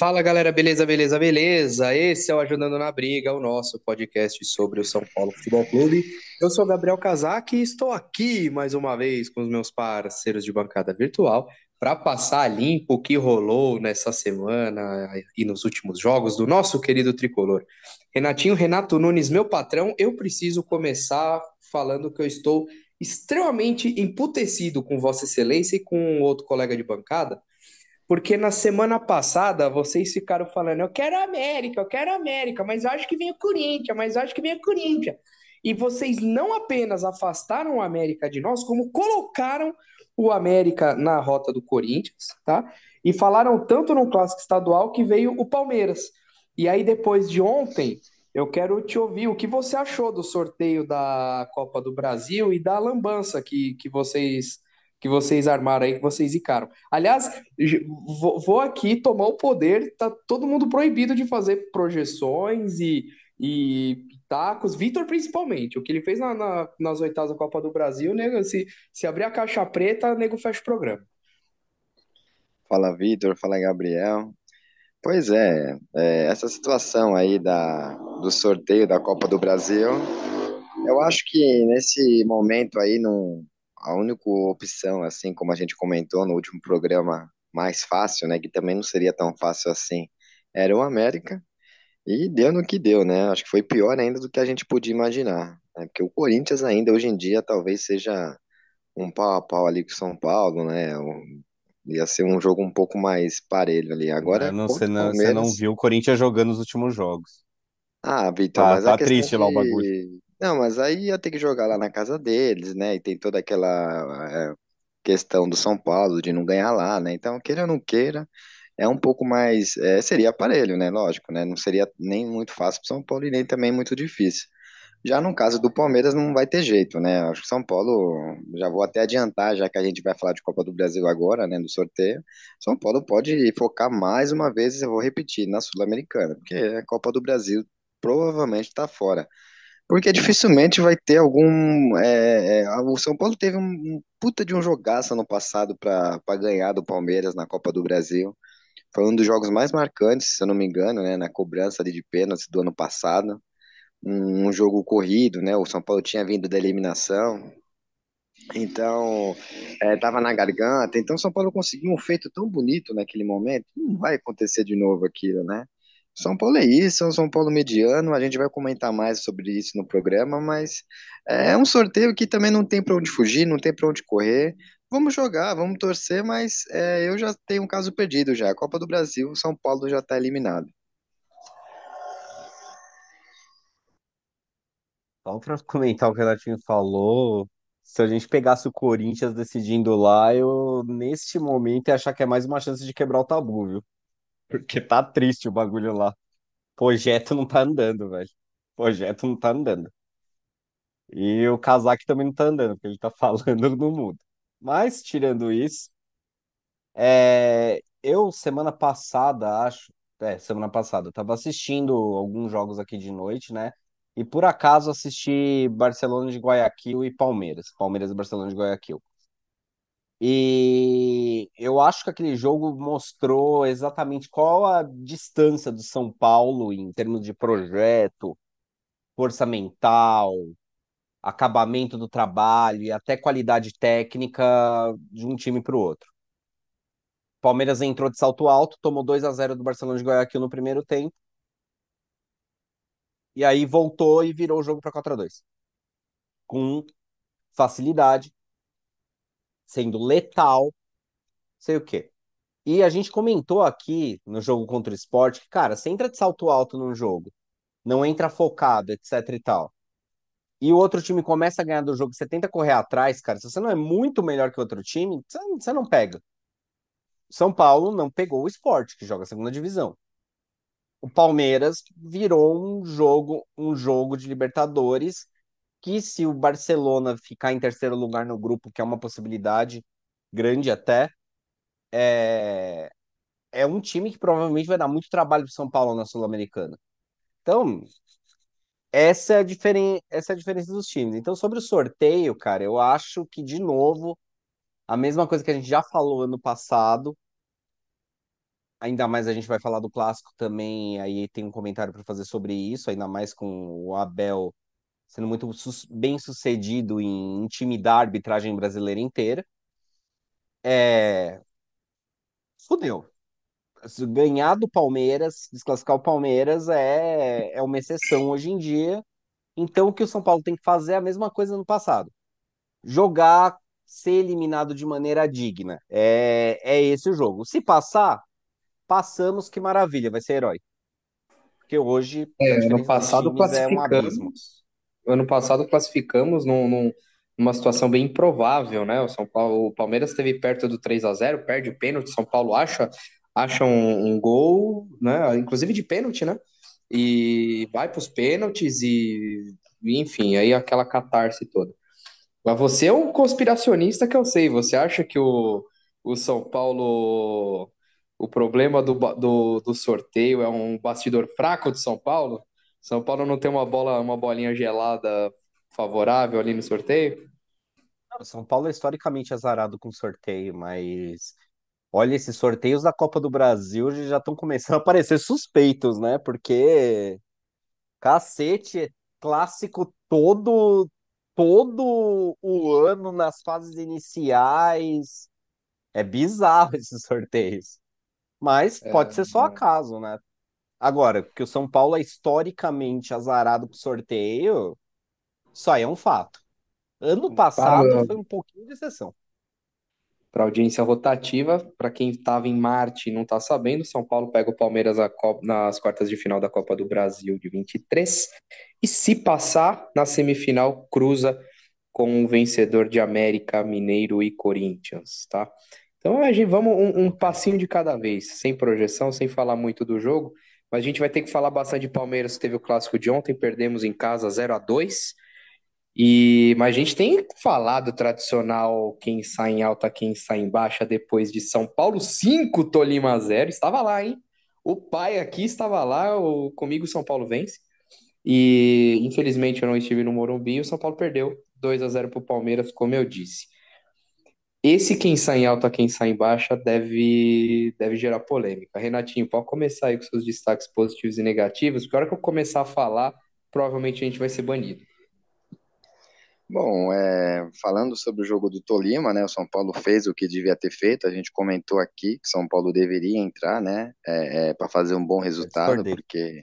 Fala galera, beleza, beleza, beleza? Esse é o Ajudando na Briga, o nosso podcast sobre o São Paulo Futebol Clube. Eu sou Gabriel Casac e estou aqui mais uma vez com os meus parceiros de bancada virtual para passar limpo o que rolou nessa semana e nos últimos jogos do nosso querido tricolor. Renatinho, Renato Nunes, meu patrão, eu preciso começar falando que eu estou extremamente emputecido com Vossa Excelência e com outro colega de bancada porque na semana passada vocês ficaram falando, eu quero a América, eu quero a América, mas eu acho que vem o Corinthians, mas eu acho que vem o Corinthians. E vocês não apenas afastaram o América de nós, como colocaram o América na rota do Corinthians, tá? E falaram tanto no clássico estadual que veio o Palmeiras. E aí depois de ontem, eu quero te ouvir o que você achou do sorteio da Copa do Brasil e da lambança que, que vocês que vocês armaram aí, que vocês icaram. Aliás, vou aqui tomar o poder, tá todo mundo proibido de fazer projeções e, e tacos, Vitor principalmente, o que ele fez na, na, nas oitavas da Copa do Brasil, nego, se, se abrir a caixa preta, nego fecha o programa. Fala Vitor, fala Gabriel. Pois é, é, essa situação aí da, do sorteio da Copa do Brasil, eu acho que nesse momento aí não, a única opção, assim como a gente comentou no último programa, mais fácil, né, que também não seria tão fácil assim, era o América, e deu no que deu, né? Acho que foi pior ainda do que a gente podia imaginar, né? Porque o Corinthians ainda hoje em dia talvez seja um pau a pau ali com o São Paulo, né? Ia ser um jogo um pouco mais parelho ali. Agora, não, você, não, Palmeiras... você não viu o Corinthians jogando nos últimos jogos. Ah, Vitor, tá, mas tá a triste lá o bagulho. Não, mas aí ia ter que jogar lá na casa deles, né? E tem toda aquela é, questão do São Paulo de não ganhar lá, né? Então, queira ou não queira, é um pouco mais. É, seria aparelho, né? Lógico, né? Não seria nem muito fácil para São Paulo e nem também muito difícil. Já no caso do Palmeiras não vai ter jeito, né? Acho que São Paulo, já vou até adiantar, já que a gente vai falar de Copa do Brasil agora, né, do sorteio. São Paulo pode focar mais uma vez, eu vou repetir, na Sul-Americana, porque a Copa do Brasil provavelmente está fora. Porque dificilmente vai ter algum. É, é, o São Paulo teve um, puta de um jogaço no passado para ganhar do Palmeiras na Copa do Brasil. Foi um dos jogos mais marcantes, se eu não me engano, né, na cobrança ali de pênalti do ano passado. Um, um jogo corrido, né? O São Paulo tinha vindo da eliminação, então estava é, na garganta. Então São Paulo conseguiu um feito tão bonito naquele momento. Não vai acontecer de novo aquilo, né? São Paulo é isso, é um São Paulo mediano. A gente vai comentar mais sobre isso no programa, mas é um sorteio que também não tem para onde fugir, não tem para onde correr. Vamos jogar, vamos torcer, mas é, eu já tenho um caso perdido já. Copa do Brasil, São Paulo já está eliminado. Só para comentar o que o Renatinho falou, se a gente pegasse o Corinthians decidindo lá, eu neste momento ia achar que é mais uma chance de quebrar o tabu, viu? Porque tá triste o bagulho lá. Projeto não tá andando, velho. Projeto não tá andando. E o casaque também não tá andando, porque ele tá falando no mundo. Mas, tirando isso, é, eu, semana passada, acho, é, semana passada, eu tava assistindo alguns jogos aqui de noite, né? E por acaso assisti Barcelona de Guayaquil e Palmeiras. Palmeiras e Barcelona de Guayaquil. E eu acho que aquele jogo mostrou exatamente qual a distância do São Paulo em termos de projeto, força mental, acabamento do trabalho e até qualidade técnica de um time para o outro. Palmeiras entrou de salto alto, tomou 2 a 0 do Barcelona de Guayaquil no primeiro tempo. E aí voltou e virou o jogo para 4 a 2 Com facilidade, sendo letal, sei o quê. E a gente comentou aqui no jogo contra o esporte que, cara, você entra de salto alto num jogo, não entra focado, etc e tal. E o outro time começa a ganhar do jogo, você tenta correr atrás, cara. Se você não é muito melhor que o outro time, você não pega. São Paulo não pegou o esporte, que joga a segunda divisão. O Palmeiras virou um jogo, um jogo de Libertadores que se o Barcelona ficar em terceiro lugar no grupo, que é uma possibilidade grande até, é, é um time que provavelmente vai dar muito trabalho para São Paulo na Sul-Americana. Então, essa é, a diferen... essa é a diferença dos times. Então, sobre o sorteio, cara, eu acho que, de novo, a mesma coisa que a gente já falou ano passado, Ainda mais a gente vai falar do clássico também, aí tem um comentário para fazer sobre isso, ainda mais com o Abel sendo muito bem sucedido em intimidar a arbitragem brasileira inteira. É... Fudeu. Ganhar do Palmeiras, desclassificar o Palmeiras é, é uma exceção hoje em dia. Então o que o São Paulo tem que fazer é a mesma coisa no passado. Jogar, ser eliminado de maneira digna. É, é esse o jogo. Se passar, passamos, que maravilha, vai ser herói. Porque hoje é, ano passado classificamos. É um ano passado classificamos num, num, numa situação bem improvável, né? O São Paulo, o Palmeiras esteve perto do 3 a 0 perde o pênalti, São Paulo acha, acha um, um gol, né? Inclusive de pênalti, né? E vai para os pênaltis e, enfim, aí aquela catarse toda. Mas você é um conspiracionista que eu sei. Você acha que o, o São Paulo o problema do, do, do sorteio é um bastidor fraco de São Paulo? São Paulo não tem uma bola, uma bolinha gelada favorável ali no sorteio? São Paulo é historicamente azarado com sorteio, mas olha, esses sorteios da Copa do Brasil já estão começando a aparecer suspeitos, né? Porque cacete, clássico todo todo o ano nas fases iniciais. É bizarro esses sorteios. Mas é, pode ser só acaso, né? Agora, que o São Paulo é historicamente azarado pro sorteio, só é um fato. Ano passado Para... foi um pouquinho de exceção. Para audiência rotativa, para quem estava em Marte e não está sabendo, São Paulo pega o Palmeiras nas quartas de final da Copa do Brasil de 23 e se passar na semifinal cruza com o vencedor de América, Mineiro e Corinthians, tá? Então a gente vamos um, um, passinho de cada vez, sem projeção, sem falar muito do jogo, mas a gente vai ter que falar bastante de Palmeiras, teve o clássico de ontem, perdemos em casa 0 a 2 e mas a gente tem falado tradicional quem sai em alta, quem sai em baixa depois de São Paulo 5, Tolima 0. Estava lá, hein? O pai aqui estava lá, o, comigo São Paulo vence. E infelizmente eu não estive no Morumbi, o São Paulo perdeu 2 a 0 para o Palmeiras, como eu disse. Esse quem sai em alta, quem sai em baixa deve, deve gerar polêmica. Renatinho, pode começar aí com seus destaques positivos e negativos, porque a hora que eu começar a falar, provavelmente a gente vai ser banido. Bom, é, falando sobre o jogo do Tolima, né, o São Paulo fez o que devia ter feito, a gente comentou aqui que São Paulo deveria entrar, né, é, é, para fazer um bom resultado, porque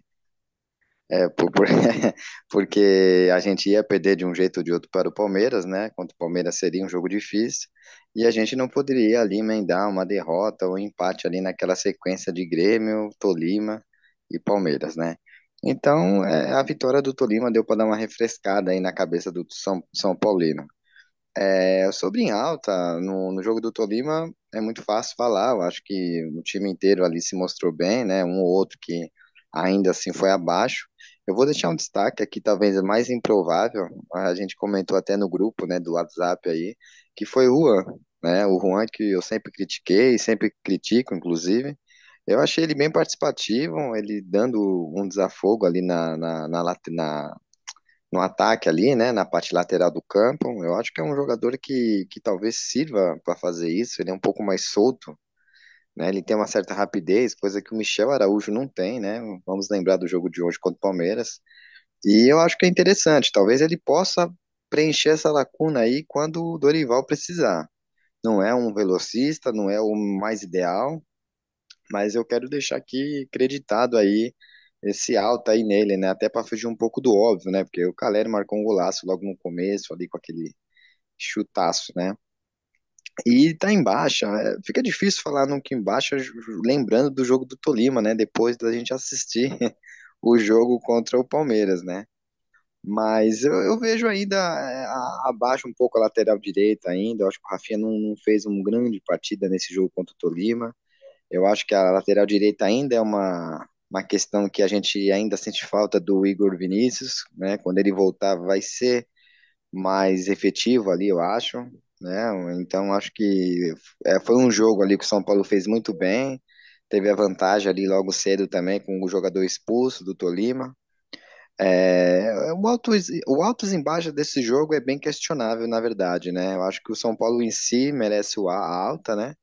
é, por, por, porque a gente ia perder de um jeito ou de outro para o Palmeiras, né? Contra o Palmeiras seria um jogo difícil e a gente não poderia ali emendar uma derrota ou um empate ali naquela sequência de Grêmio, Tolima e Palmeiras, né? Então, é, a vitória do Tolima deu para dar uma refrescada aí na cabeça do São, São Paulino. É, sobre em alta, no, no jogo do Tolima, é muito fácil falar. Eu acho que o time inteiro ali se mostrou bem, né? Um ou outro que ainda assim foi abaixo. Eu vou deixar um destaque aqui, talvez mais improvável, a gente comentou até no grupo, né, do WhatsApp aí, que foi o Juan, né, o Juan que eu sempre critiquei, sempre critico, inclusive, eu achei ele bem participativo, ele dando um desafogo ali na, na, na, na no ataque ali, né, na parte lateral do campo. Eu acho que é um jogador que, que talvez sirva para fazer isso. Ele é um pouco mais solto, né? Ele tem uma certa rapidez, coisa que o Michel Araújo não tem, né? Vamos lembrar do jogo de hoje contra o Palmeiras. E eu acho que é interessante. Talvez ele possa preencher essa lacuna aí quando o Dorival precisar. Não é um velocista, não é o mais ideal, mas eu quero deixar aqui acreditado aí esse alto aí nele, né? Até para fugir um pouco do óbvio, né? Porque o Caleri marcou um golaço logo no começo, ali com aquele chutaço, né? E tá em baixa, é, fica difícil falar no que em baixa, lembrando do jogo do Tolima, né? Depois da gente assistir o jogo contra o Palmeiras, né? Mas eu, eu vejo ainda é, abaixo um pouco a lateral direita ainda. Eu acho que o Rafinha não, não fez uma grande partida nesse jogo contra o Tolima. Eu acho que a lateral direita ainda é uma, uma questão que a gente ainda sente falta do Igor Vinícius, né? Quando ele voltar, vai ser mais efetivo ali, eu acho, né? Então acho que é, foi um jogo ali que o São Paulo fez muito bem, teve a vantagem ali logo cedo também com o jogador expulso do Tolima. É, o alto o altos e baixos desse jogo é bem questionável, na verdade, né? Eu acho que o São Paulo em si merece o a alta, né?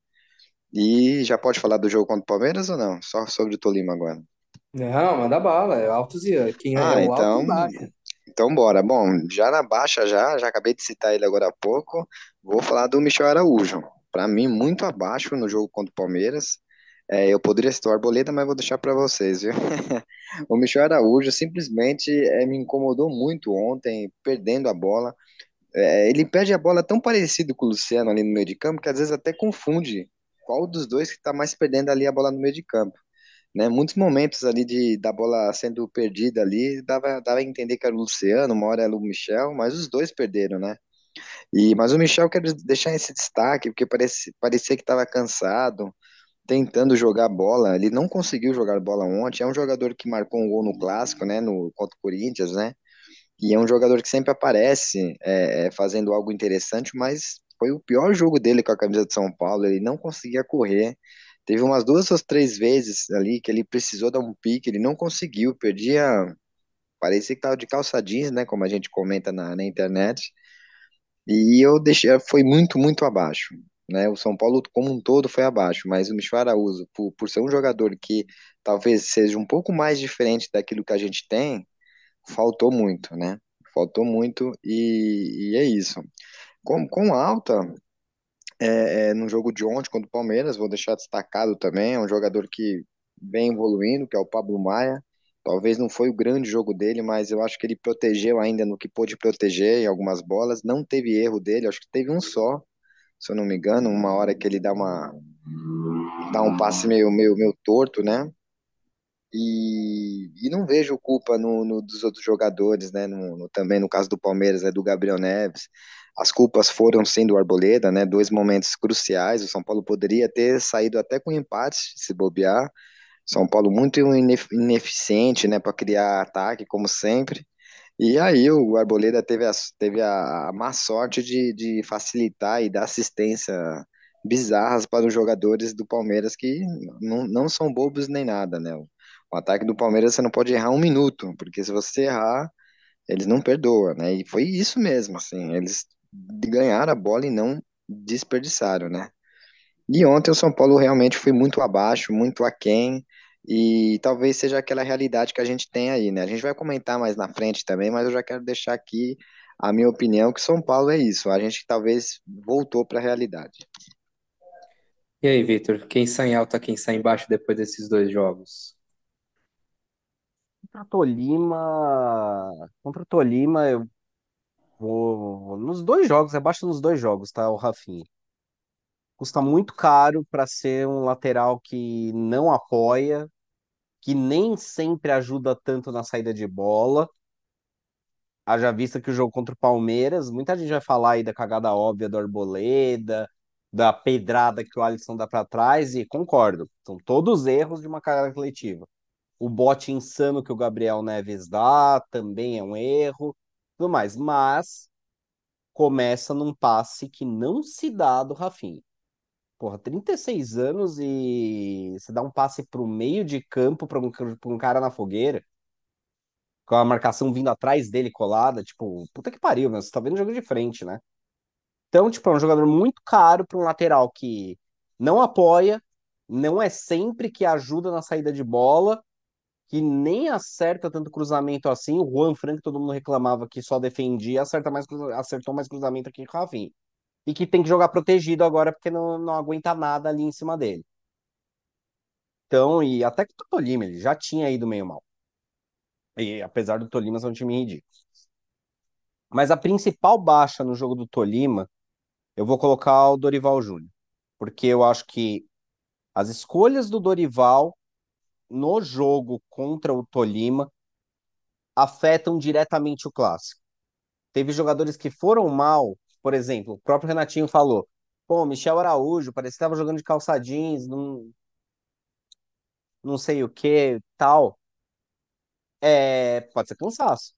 E já pode falar do jogo contra o Palmeiras ou não? Só sobre o Tolima agora. Não, manda bala, é altos e quem é, é Ah, o alto e então, baixo. Então bora. Bom, já na baixa já, já acabei de citar ele agora há pouco. Vou falar do Michel Araújo. Para mim, muito abaixo no jogo contra o Palmeiras. É, eu poderia citar o Arboleda, mas vou deixar para vocês, viu? O Michel Araújo simplesmente é, me incomodou muito ontem, perdendo a bola. É, ele perde a bola tão parecido com o Luciano ali no meio de campo que às vezes até confunde qual dos dois que está mais perdendo ali a bola no meio de campo né? Muitos momentos ali de da bola sendo perdida ali, dava, dava a entender que era o Luciano, uma hora era o Michel, mas os dois perderam, né? E, mas o Michel quero deixar esse destaque, porque parece, parecia que estava cansado, tentando jogar bola. Ele não conseguiu jogar bola ontem. É um jogador que marcou um gol no clássico, né? No, contra o Corinthians, né? E é um jogador que sempre aparece é, é, fazendo algo interessante, mas foi o pior jogo dele com a camisa de São Paulo. Ele não conseguia correr. Teve umas duas ou três vezes ali que ele precisou dar um pique, ele não conseguiu, perdia. Parecia que tava de calça jeans, né? Como a gente comenta na, na internet. E eu deixei, foi muito, muito abaixo. Né? O São Paulo como um todo foi abaixo, mas o Michel Araújo, por, por ser um jogador que talvez seja um pouco mais diferente daquilo que a gente tem, faltou muito, né? Faltou muito e, e é isso. Com, com alta, é, é, no jogo de ontem contra o Palmeiras, vou deixar destacado também, é um jogador que vem evoluindo, que é o Pablo Maia. Talvez não foi o grande jogo dele, mas eu acho que ele protegeu ainda no que pôde proteger em algumas bolas. Não teve erro dele, acho que teve um só, se eu não me engano, uma hora que ele dá uma dá um passe meio meio, meio torto, né? E, e não vejo culpa no, no dos outros jogadores, né? No, no, também no caso do Palmeiras, é do Gabriel Neves. As culpas foram sim do Arboleda, né? Dois momentos cruciais. O São Paulo poderia ter saído até com empate, se bobear. São Paulo muito ineficiente, né, para criar ataque, como sempre. E aí o Arboleda teve a, teve a, má sorte de, de facilitar e dar assistência bizarras para os jogadores do Palmeiras que não, não são bobos nem nada, né? O ataque do Palmeiras você não pode errar um minuto, porque se você errar, eles não perdoam, né? E foi isso mesmo, assim, eles ganharam a bola e não desperdiçaram, né? E ontem o São Paulo realmente foi muito abaixo, muito aquém, e talvez seja aquela realidade que a gente tem aí, né? A gente vai comentar mais na frente também, mas eu já quero deixar aqui a minha opinião que São Paulo é isso. A gente talvez voltou para a realidade. E aí, Vitor, quem sai em alta, quem sai embaixo depois desses dois jogos? Contra o Tolima, contra o Tolima, eu nos dois jogos, é baixo nos dois jogos, tá, o Rafinha. Custa muito caro para ser um lateral que não apoia, que nem sempre ajuda tanto na saída de bola. Haja vista que o jogo contra o Palmeiras, muita gente vai falar aí da cagada óbvia do Arboleda, da pedrada que o Alisson dá para trás, e concordo, são todos erros de uma cagada coletiva. O bote insano que o Gabriel Neves dá também é um erro, tudo mais, mas começa num passe que não se dá do Rafinha. Porra, 36 anos e você dá um passe pro meio de campo para um, pra um cara na fogueira, com a marcação vindo atrás dele colada, tipo, puta que pariu, né? Você tá vendo o jogo de frente, né? Então, tipo, é um jogador muito caro para um lateral que não apoia, não é sempre que ajuda na saída de bola, que nem acerta tanto cruzamento assim. O Juan Frank, todo mundo reclamava que só defendia, acerta mais, acertou mais cruzamento aqui que o Rafinha e que tem que jogar protegido agora porque não, não aguenta nada ali em cima dele. Então, e até que o Tolima, ele já tinha ido meio mal. E apesar do Tolima ser um time ridículo. Mas a principal baixa no jogo do Tolima, eu vou colocar o Dorival Júnior. Porque eu acho que as escolhas do Dorival no jogo contra o Tolima afetam diretamente o clássico. Teve jogadores que foram mal por exemplo, o próprio Renatinho falou: pô, Michel Araújo, parecia que estava jogando de calça jeans, não, não sei o que, tal. É, pode ser cansaço.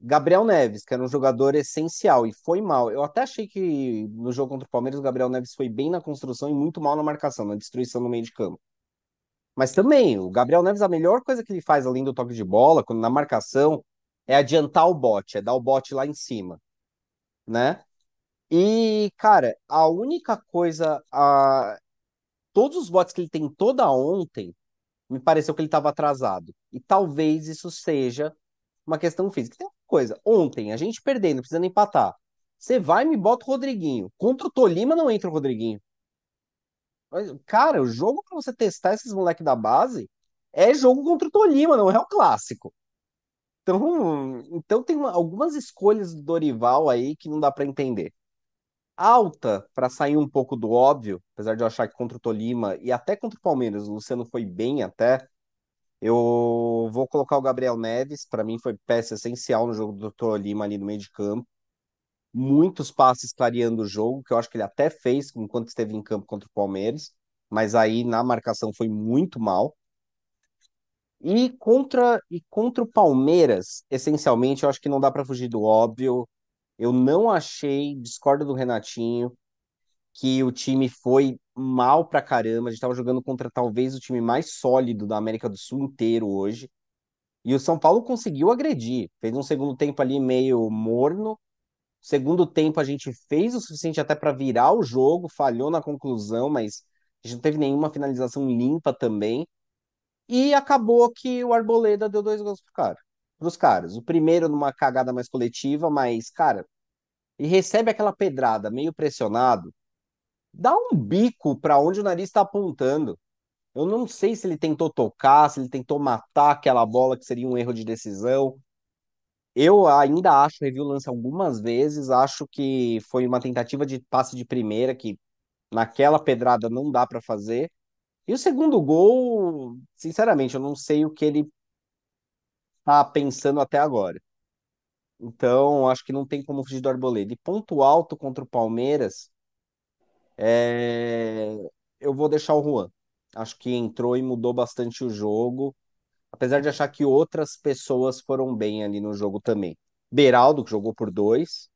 Gabriel Neves, que era um jogador essencial e foi mal. Eu até achei que no jogo contra o Palmeiras o Gabriel Neves foi bem na construção e muito mal na marcação, na destruição no meio de campo. Mas também, o Gabriel Neves, a melhor coisa que ele faz além do toque de bola, quando na marcação, é adiantar o bote, é dar o bote lá em cima, né? E, cara, a única coisa. A... todos os botes que ele tem toda ontem, me pareceu que ele estava atrasado. E talvez isso seja uma questão física. Tem uma coisa, ontem, a gente perdendo, precisando empatar. Você vai e me bota o Rodriguinho. Contra o Tolima não entra o Rodriguinho. Cara, o jogo para você testar esses moleques da base é jogo contra o Tolima, não é o clássico. Então, então tem uma, algumas escolhas do Dorival aí que não dá para entender. Alta, para sair um pouco do óbvio, apesar de eu achar que contra o Tolima e até contra o Palmeiras, o Luciano foi bem até. Eu vou colocar o Gabriel Neves, para mim foi peça essencial no jogo do Tolima ali no meio de campo. Muitos passes clareando o jogo, que eu acho que ele até fez enquanto esteve em campo contra o Palmeiras, mas aí na marcação foi muito mal. E contra, e contra o Palmeiras, essencialmente, eu acho que não dá para fugir do óbvio. Eu não achei, discordo do Renatinho, que o time foi mal pra caramba. A gente estava jogando contra talvez o time mais sólido da América do Sul inteiro hoje. E o São Paulo conseguiu agredir. Fez um segundo tempo ali meio morno. Segundo tempo a gente fez o suficiente até para virar o jogo, falhou na conclusão, mas a gente não teve nenhuma finalização limpa também. E acabou que o Arboleda deu dois gols pro cara, pros caras. O primeiro numa cagada mais coletiva, mas, cara, e recebe aquela pedrada meio pressionado, dá um bico para onde o nariz está apontando. Eu não sei se ele tentou tocar, se ele tentou matar aquela bola que seria um erro de decisão. Eu ainda acho, o lance algumas vezes, acho que foi uma tentativa de passe de primeira que naquela pedrada não dá para fazer. E o segundo gol, sinceramente, eu não sei o que ele tá pensando até agora. Então, acho que não tem como fugir do Arboleda. E ponto alto contra o Palmeiras, é... eu vou deixar o Juan. Acho que entrou e mudou bastante o jogo, apesar de achar que outras pessoas foram bem ali no jogo também. Beraldo, que jogou por dois.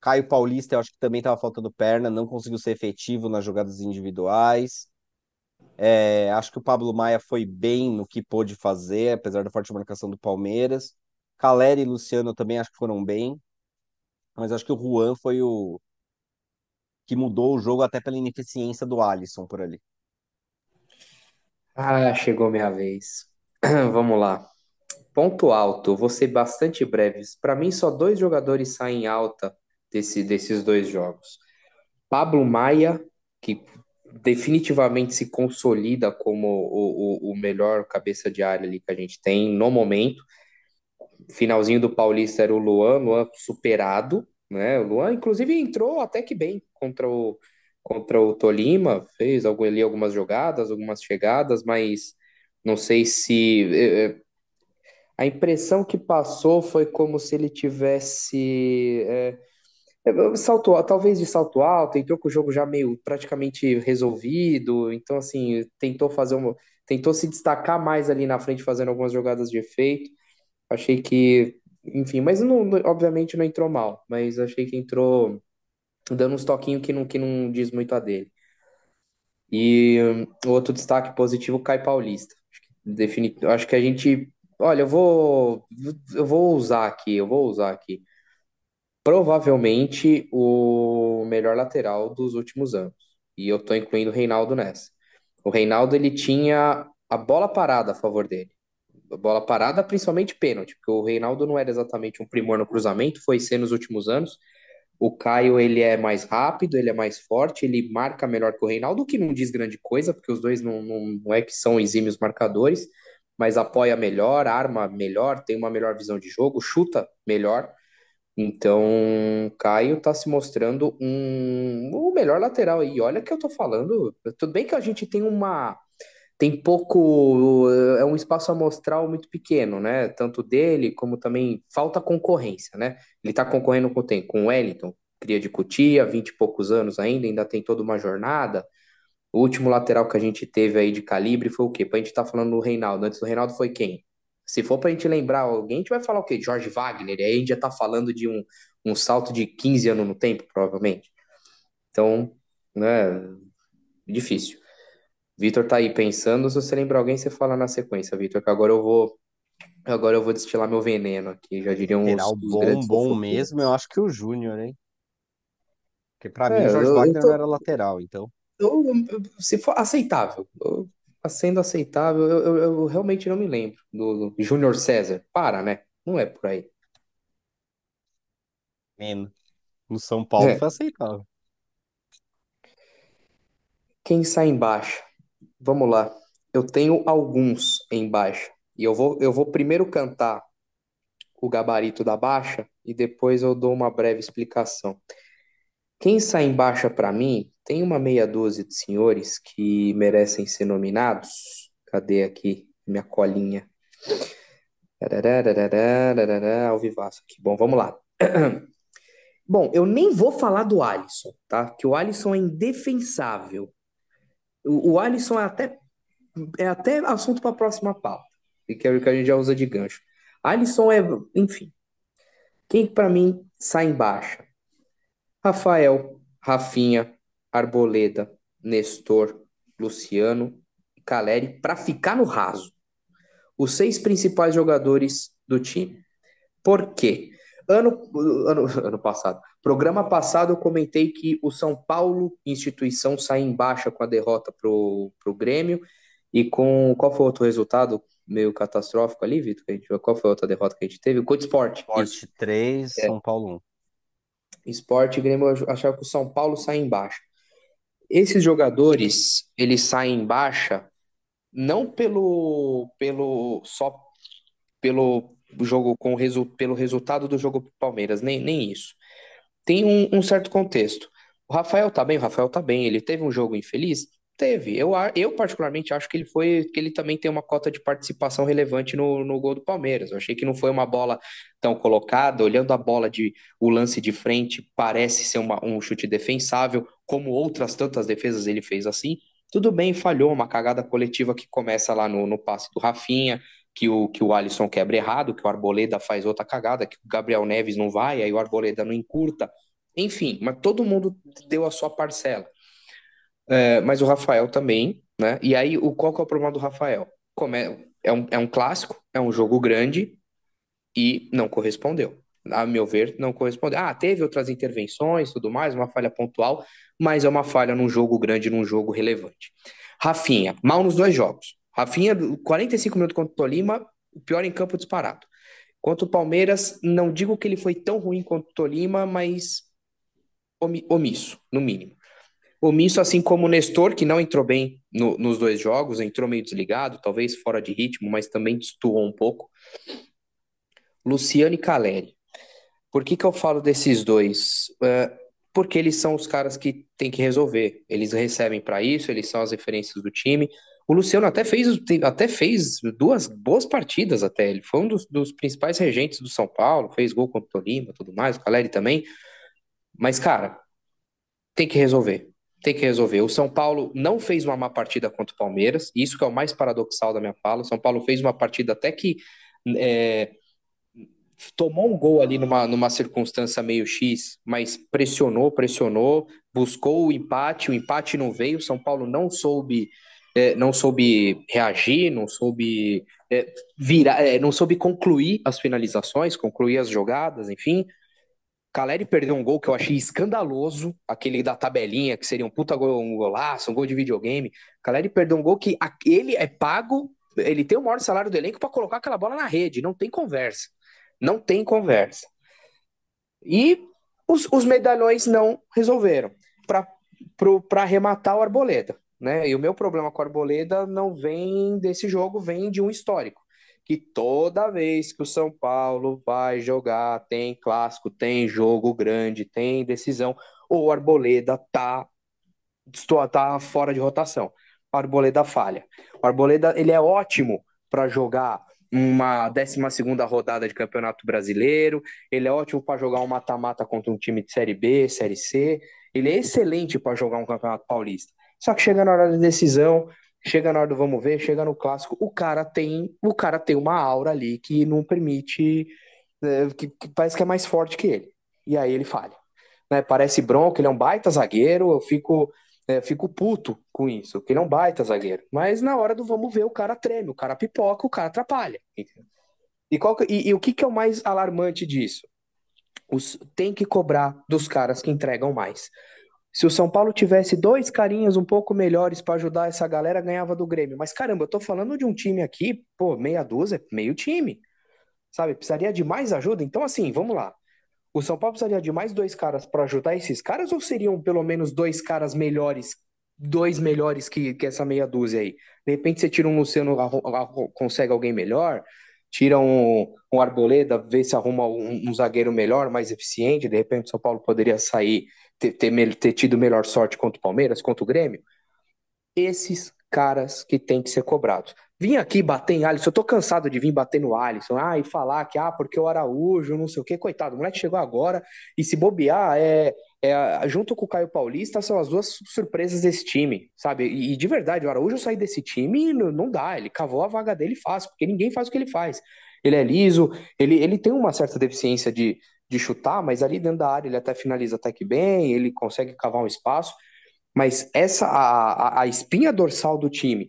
Caio Paulista, eu acho que também estava faltando perna, não conseguiu ser efetivo nas jogadas individuais. É, acho que o Pablo Maia foi bem no que pôde fazer, apesar da forte marcação do Palmeiras. Caleri e Luciano também acho que foram bem, mas acho que o Juan foi o que mudou o jogo até pela ineficiência do Alisson por ali. Ah, chegou minha vez. Vamos lá. Ponto alto, vou ser bastante breve. Para mim, só dois jogadores saem alta desse, desses dois jogos. Pablo Maia, que definitivamente se consolida como o, o, o, melhor cabeça de área ali que a gente tem no momento. Finalzinho do Paulista era o Luan, Luan superado, né? O Luan, inclusive, entrou até que bem contra o, contra o Tolima, fez ali algumas jogadas, algumas chegadas, mas não sei se. É, é, a impressão que passou foi como se ele tivesse. É, Salto, talvez de salto alto, entrou com o jogo já meio praticamente resolvido, então assim, tentou fazer uma, tentou se destacar mais ali na frente fazendo algumas jogadas de efeito. Achei que, enfim, mas não, obviamente não entrou mal, mas achei que entrou dando uns toquinhos que não, que não diz muito a dele. E um, outro destaque positivo, Caio Paulista. Acho acho que a gente, olha, eu vou eu vou usar aqui, eu vou usar aqui provavelmente o melhor lateral dos últimos anos. E eu estou incluindo o Reinaldo nessa. O Reinaldo ele tinha a bola parada a favor dele. A bola parada, principalmente pênalti, porque o Reinaldo não era exatamente um primor no cruzamento, foi ser nos últimos anos. O Caio ele é mais rápido, ele é mais forte, ele marca melhor que o Reinaldo, que não diz grande coisa, porque os dois não, não, não é que são exímios marcadores, mas apoia melhor, arma melhor, tem uma melhor visão de jogo, chuta melhor. Então, Caio tá se mostrando um, o melhor lateral aí. Olha que eu tô falando. Tudo bem que a gente tem uma. Tem pouco. É um espaço amostral muito pequeno, né? Tanto dele como também falta concorrência, né? Ele tá concorrendo com, tem, com o Wellington, cria de Cutia, 20 e poucos anos ainda, ainda tem toda uma jornada. O último lateral que a gente teve aí de calibre foi o quê? Pra gente tá falando do Reinaldo. Antes do Reinaldo foi quem? Se for para a gente lembrar alguém, a gente vai falar o quê? Jorge Wagner, aí a gente já está falando de um, um salto de 15 anos no tempo, provavelmente. Então, né, difícil. Vitor tá aí pensando, se você lembra alguém, você fala na sequência, Vitor, que agora eu vou agora eu vou destilar meu veneno aqui, já diriam os, Será o bom, bom mesmo, eu acho que o Júnior, hein? Porque para é, mim o Jorge eu, Wagner tô... era lateral, então. eu, eu, se for aceitável, sendo aceitável, eu, realmente não me lembro do, do Júnior César. Para, né? Não é por aí. Menos. No São Paulo é. foi aceitável. Quem sai em baixa? Vamos lá. Eu tenho alguns em baixa. E eu vou, eu vou primeiro cantar o gabarito da baixa e depois eu dou uma breve explicação. Quem sai em baixa para mim, tem uma meia dúzia de senhores que merecem ser nominados. Cadê aqui minha colinha? Ao vivaço aqui. Bom, vamos lá. Bom, eu nem vou falar do Alisson, tá? Que o Alisson é indefensável. O, Alisson é até, é até assunto para a próxima pauta, que é o que a gente já usa de gancho. Alisson é, enfim. Quem para mim sai em baixa? Rafael, Rafinha, Arboleda, Nestor, Luciano e Caleri para ficar no raso. Os seis principais jogadores do time. Por quê? Ano, ano, ano passado, programa passado, eu comentei que o São Paulo, instituição, sai em baixa com a derrota pro, pro Grêmio. E com qual foi o outro resultado meio catastrófico ali, Vitor? Qual foi a outra derrota que a gente teve? O Sport. Sport 3, é. São Paulo 1. Sport e Grêmio acharam que o São Paulo sai em baixa. Esses jogadores, eles saem em baixa não pelo, pelo só pelo jogo com resu, pelo resultado do jogo Palmeiras, nem, nem isso. Tem um, um, certo contexto. O Rafael tá bem, o Rafael tá bem. Ele teve um jogo infeliz? Teve. Eu, eu particularmente acho que ele foi que ele também tem uma cota de participação relevante no, no gol do Palmeiras. Eu achei que não foi uma bola tão colocada. Olhando a bola de o lance de frente, parece ser uma, um chute defensável, como outras tantas defesas ele fez assim. Tudo bem, falhou, uma cagada coletiva que começa lá no, no passe do Rafinha, que o, que o Alisson quebra errado, que o Arboleda faz outra cagada, que o Gabriel Neves não vai, aí o Arboleda não encurta. Enfim, mas todo mundo deu a sua parcela. É, mas o Rafael também, né? E aí, o, qual que é o problema do Rafael? Como é, é, um, é um clássico, é um jogo grande e não correspondeu. A meu ver, não correspondeu. Ah, teve outras intervenções, tudo mais, uma falha pontual, mas é uma falha num jogo grande, num jogo relevante. Rafinha, mal nos dois jogos. Rafinha, 45 minutos contra o Tolima, o pior em campo disparado. Contra o Palmeiras, não digo que ele foi tão ruim quanto o Tolima, mas omisso, no mínimo. Omisso, assim como o Nestor, que não entrou bem no, nos dois jogos, entrou meio desligado, talvez fora de ritmo, mas também destoou um pouco. Luciano e Caleri. Por que, que eu falo desses dois? Uh, porque eles são os caras que tem que resolver. Eles recebem para isso, eles são as referências do time. O Luciano até fez, até fez duas boas partidas até. Ele foi um dos, dos principais regentes do São Paulo, fez gol contra o Tolima, tudo mais, o Caleri também. Mas, cara, tem que resolver. Tem que resolver. O São Paulo não fez uma má partida contra o Palmeiras, isso que é o mais paradoxal da minha fala. O São Paulo fez uma partida até que é, tomou um gol ali numa, numa circunstância meio X, mas pressionou, pressionou, buscou o empate, o empate não veio, o São Paulo não soube é, não soube reagir, não soube é, virar, é, não soube concluir as finalizações, concluir as jogadas, enfim. Caleri perdeu um gol que eu achei escandaloso, aquele da tabelinha, que seria um puta gol, um golaço, um gol de videogame. Caleri perdeu um gol que ele é pago, ele tem o maior salário do elenco para colocar aquela bola na rede, não tem conversa. Não tem conversa. E os, os medalhões não resolveram para arrematar o Arboleda né? E o meu problema com a Arboleda não vem desse jogo, vem de um histórico. Que toda vez que o São Paulo vai jogar, tem clássico, tem jogo grande, tem decisão, o Arboleda tá, tá fora de rotação. O Arboleda falha. O Arboleda ele é ótimo para jogar uma 12 rodada de Campeonato Brasileiro, ele é ótimo para jogar um mata-mata contra um time de Série B, Série C, ele é excelente para jogar um Campeonato Paulista. Só que chega na hora da decisão, chega na hora do vamos ver, chega no clássico, o cara tem, o cara tem uma aura ali que não permite, é, que, que, parece que é mais forte que ele. E aí ele falha. Né? Parece bronco, ele é um baita zagueiro, eu fico, é, fico puto com isso, que ele é um baita zagueiro. Mas na hora do vamos ver, o cara treme, o cara pipoca, o cara atrapalha. E, qual, e, e o que, que é o mais alarmante disso? Os, tem que cobrar dos caras que entregam mais. Se o São Paulo tivesse dois carinhas um pouco melhores para ajudar essa galera, ganhava do Grêmio. Mas caramba, eu tô falando de um time aqui, pô, meia dúzia, meio time. Sabe? Precisaria de mais ajuda. Então, assim, vamos lá. O São Paulo precisaria de mais dois caras para ajudar esses caras ou seriam pelo menos dois caras melhores, dois melhores que, que essa meia dúzia aí? De repente você tira um Luciano, consegue alguém melhor, tira um, um Arboleda, vê se arruma um, um, zagueiro melhor, mais eficiente, de repente o São Paulo poderia sair, ter, ter, ter tido melhor sorte contra o Palmeiras, contra o Grêmio. Esses caras que têm que ser cobrados. Vim aqui bater em Alisson, eu tô cansado de vir bater no Alisson, ah, e falar que, ah, porque o Araújo, não sei o quê, coitado, o moleque chegou agora, e se bobear, é, é, junto com o Caio Paulista, são as duas surpresas desse time, sabe? E, e de verdade, o Araújo sair desse time não, não dá, ele cavou a vaga dele fácil, porque ninguém faz o que ele faz. Ele é liso, ele, ele tem uma certa deficiência de, de chutar, mas ali dentro da área ele até finaliza até que bem, ele consegue cavar um espaço, mas essa, a, a, espinha dorsal do time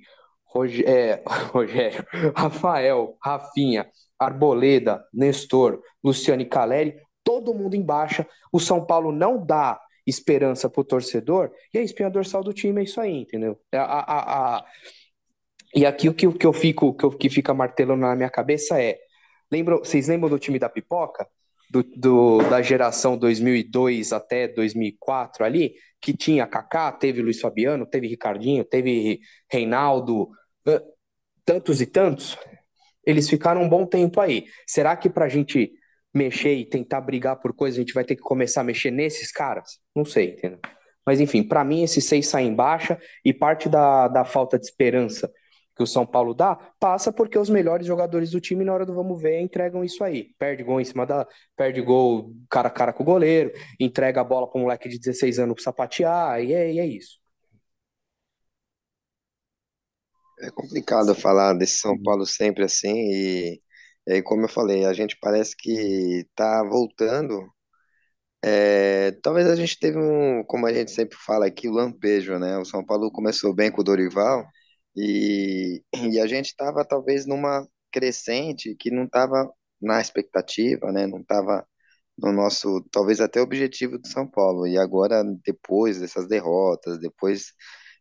é, Rogério, Rafael, Rafinha, Arboleda, Nestor, Luciano Caleri, todo mundo em baixa. O São Paulo não dá esperança pro torcedor, e a espinha dorsal do time é isso aí, entendeu? A, a, a... E aqui o que, o que eu fico, que, eu, que fica martelando na minha cabeça é: lembram, vocês lembram do time da pipoca? Do, do, da geração 2002 até 2004 ali, que tinha Kaká, teve Luiz Fabiano, teve Ricardinho, teve Reinaldo, tantos e tantos, eles ficaram um bom tempo aí. Será que para a gente mexer e tentar brigar por coisas, a gente vai ter que começar a mexer nesses caras? Não sei, entendeu? Mas enfim, para mim esses seis saem baixa e parte da, da falta de esperança que o São Paulo dá passa porque os melhores jogadores do time na hora do vamos ver entregam isso aí. Perde gol em cima da, perde gol cara a cara com o goleiro, entrega a bola para um moleque de 16 anos sapatear e é, e é isso. É complicado falar desse São Paulo sempre assim, e, e aí, como eu falei, a gente parece que tá voltando. É, talvez a gente teve um, como a gente sempre fala aqui, o lampejo, né? O São Paulo começou bem com o Dorival e, e a gente estava talvez numa crescente que não estava na expectativa, né? Não estava no nosso, talvez até objetivo do São Paulo. E agora, depois dessas derrotas, depois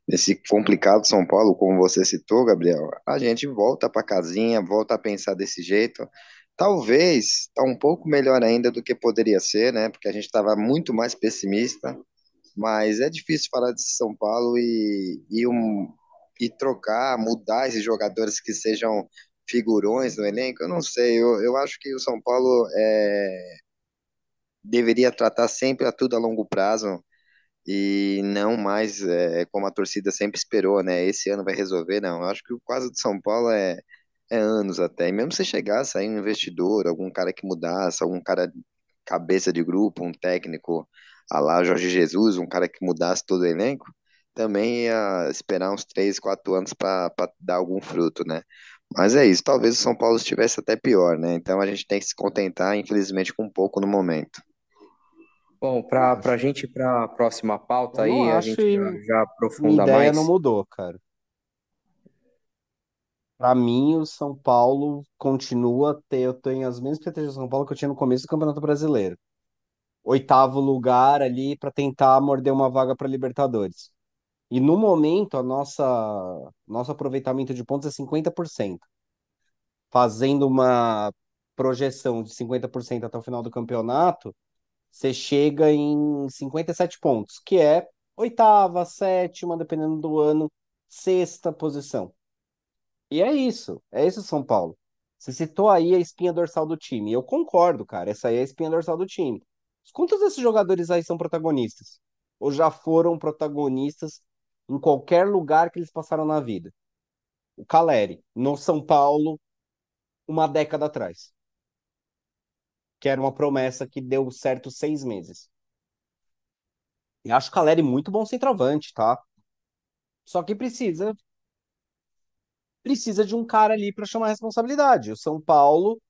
nesse complicado São Paulo, como você citou, Gabriel, a gente volta para casinha, volta a pensar desse jeito. Talvez está um pouco melhor ainda do que poderia ser, né? Porque a gente estava muito mais pessimista, mas é difícil falar de São Paulo e, e, um, e trocar, mudar esses jogadores que sejam figurões no elenco. Eu não sei, eu, eu acho que o São Paulo é, deveria tratar sempre a tudo a longo prazo e não mais é, como a torcida sempre esperou, né? Esse ano vai resolver, não. Eu acho que o caso de São Paulo é, é anos até. E mesmo se chegasse aí um investidor, algum cara que mudasse, algum cara cabeça de grupo, um técnico a lá Jorge Jesus, um cara que mudasse todo o elenco, também ia esperar uns 3, 4 anos para dar algum fruto, né? Mas é isso, talvez o São Paulo estivesse até pior, né? Então a gente tem que se contentar, infelizmente, com um pouco no momento. Bom, para a gente ir para a próxima pauta aí, a gente já, já aprofunda Minha ideia mais. não mudou, cara. Pra mim, o São Paulo continua a ter, eu tenho as mesmas expectativas do São Paulo que eu tinha no começo do Campeonato Brasileiro. Oitavo lugar ali para tentar morder uma vaga para Libertadores. E no momento, a nossa nosso aproveitamento de pontos é 50%. Fazendo uma projeção de 50% até o final do campeonato, você chega em 57 pontos, que é oitava, sétima, dependendo do ano, sexta posição. E é isso, é isso São Paulo. Você citou aí a espinha dorsal do time. Eu concordo, cara, essa aí é a espinha dorsal do time. Quantos desses jogadores aí são protagonistas? Ou já foram protagonistas em qualquer lugar que eles passaram na vida? O Caleri, no São Paulo, uma década atrás que era uma promessa que deu certo seis meses. E acho o Caleri muito bom centroavante, tá? Só que precisa precisa de um cara ali para chamar a responsabilidade. O São Paulo,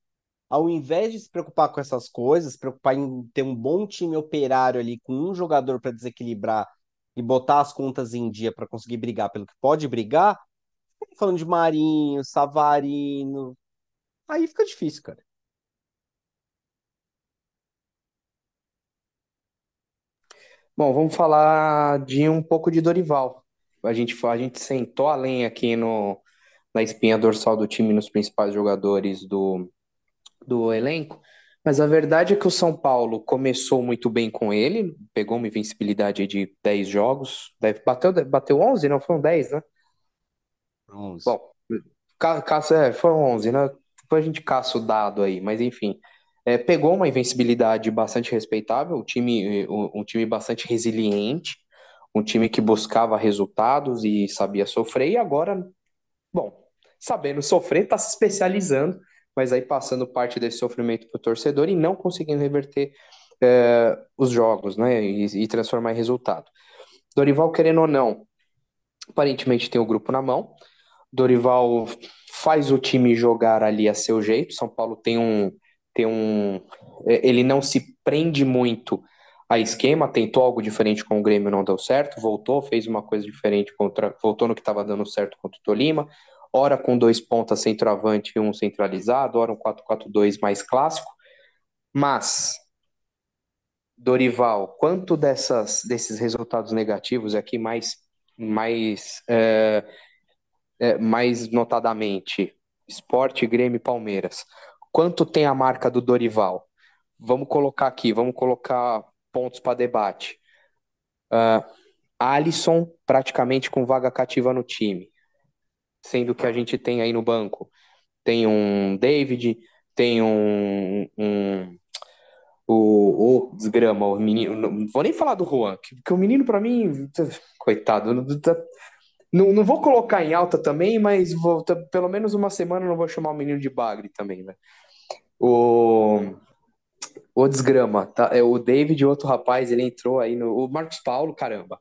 ao invés de se preocupar com essas coisas, preocupar em ter um bom time operário ali com um jogador para desequilibrar e botar as contas em dia para conseguir brigar pelo que pode brigar, falando de Marinho, Savarino, aí fica difícil, cara. Bom, vamos falar de um pouco de Dorival. A gente, a gente sentou a lenha aqui no, na espinha dorsal do time, nos principais jogadores do, do elenco, mas a verdade é que o São Paulo começou muito bem com ele, pegou uma invencibilidade de 10 jogos, bateu, bateu 11, não? Foram 10, né? 11. Bom, ca, caça, é, foram 11, né? Depois a gente caça o dado aí, mas enfim. É, pegou uma invencibilidade bastante respeitável, um time, um, um time bastante resiliente, um time que buscava resultados e sabia sofrer, e agora, bom, sabendo sofrer, está se especializando, mas aí passando parte desse sofrimento para o torcedor e não conseguindo reverter é, os jogos, né, e, e transformar em resultado. Dorival, querendo ou não, aparentemente tem o grupo na mão. Dorival faz o time jogar ali a seu jeito. São Paulo tem um, tem um, é, ele não se prende muito a esquema, tentou algo diferente com o Grêmio, não deu certo, voltou, fez uma coisa diferente contra, voltou no que estava dando certo contra o Tolima, ora com dois pontas centroavante e um centralizado, ora um 4-4-2 mais clássico, mas Dorival, quanto dessas, desses resultados negativos aqui mais mais é, é, mais notadamente Esporte, Grêmio e Palmeiras, quanto tem a marca do Dorival? Vamos colocar aqui, vamos colocar pontos para debate. Uh, Alisson praticamente com vaga cativa no time, sendo que a gente tem aí no banco tem um David, tem um, um o, o desgrama, o menino. Não vou nem falar do Juan, que, o menino, para mim, coitado, tá, não, não vou colocar em alta também, mas vou, tá, pelo menos uma semana não vou chamar o menino de bagre também, né? O, o desgrama, tá? É o David, outro rapaz, ele entrou aí no. O Marcos Paulo, caramba.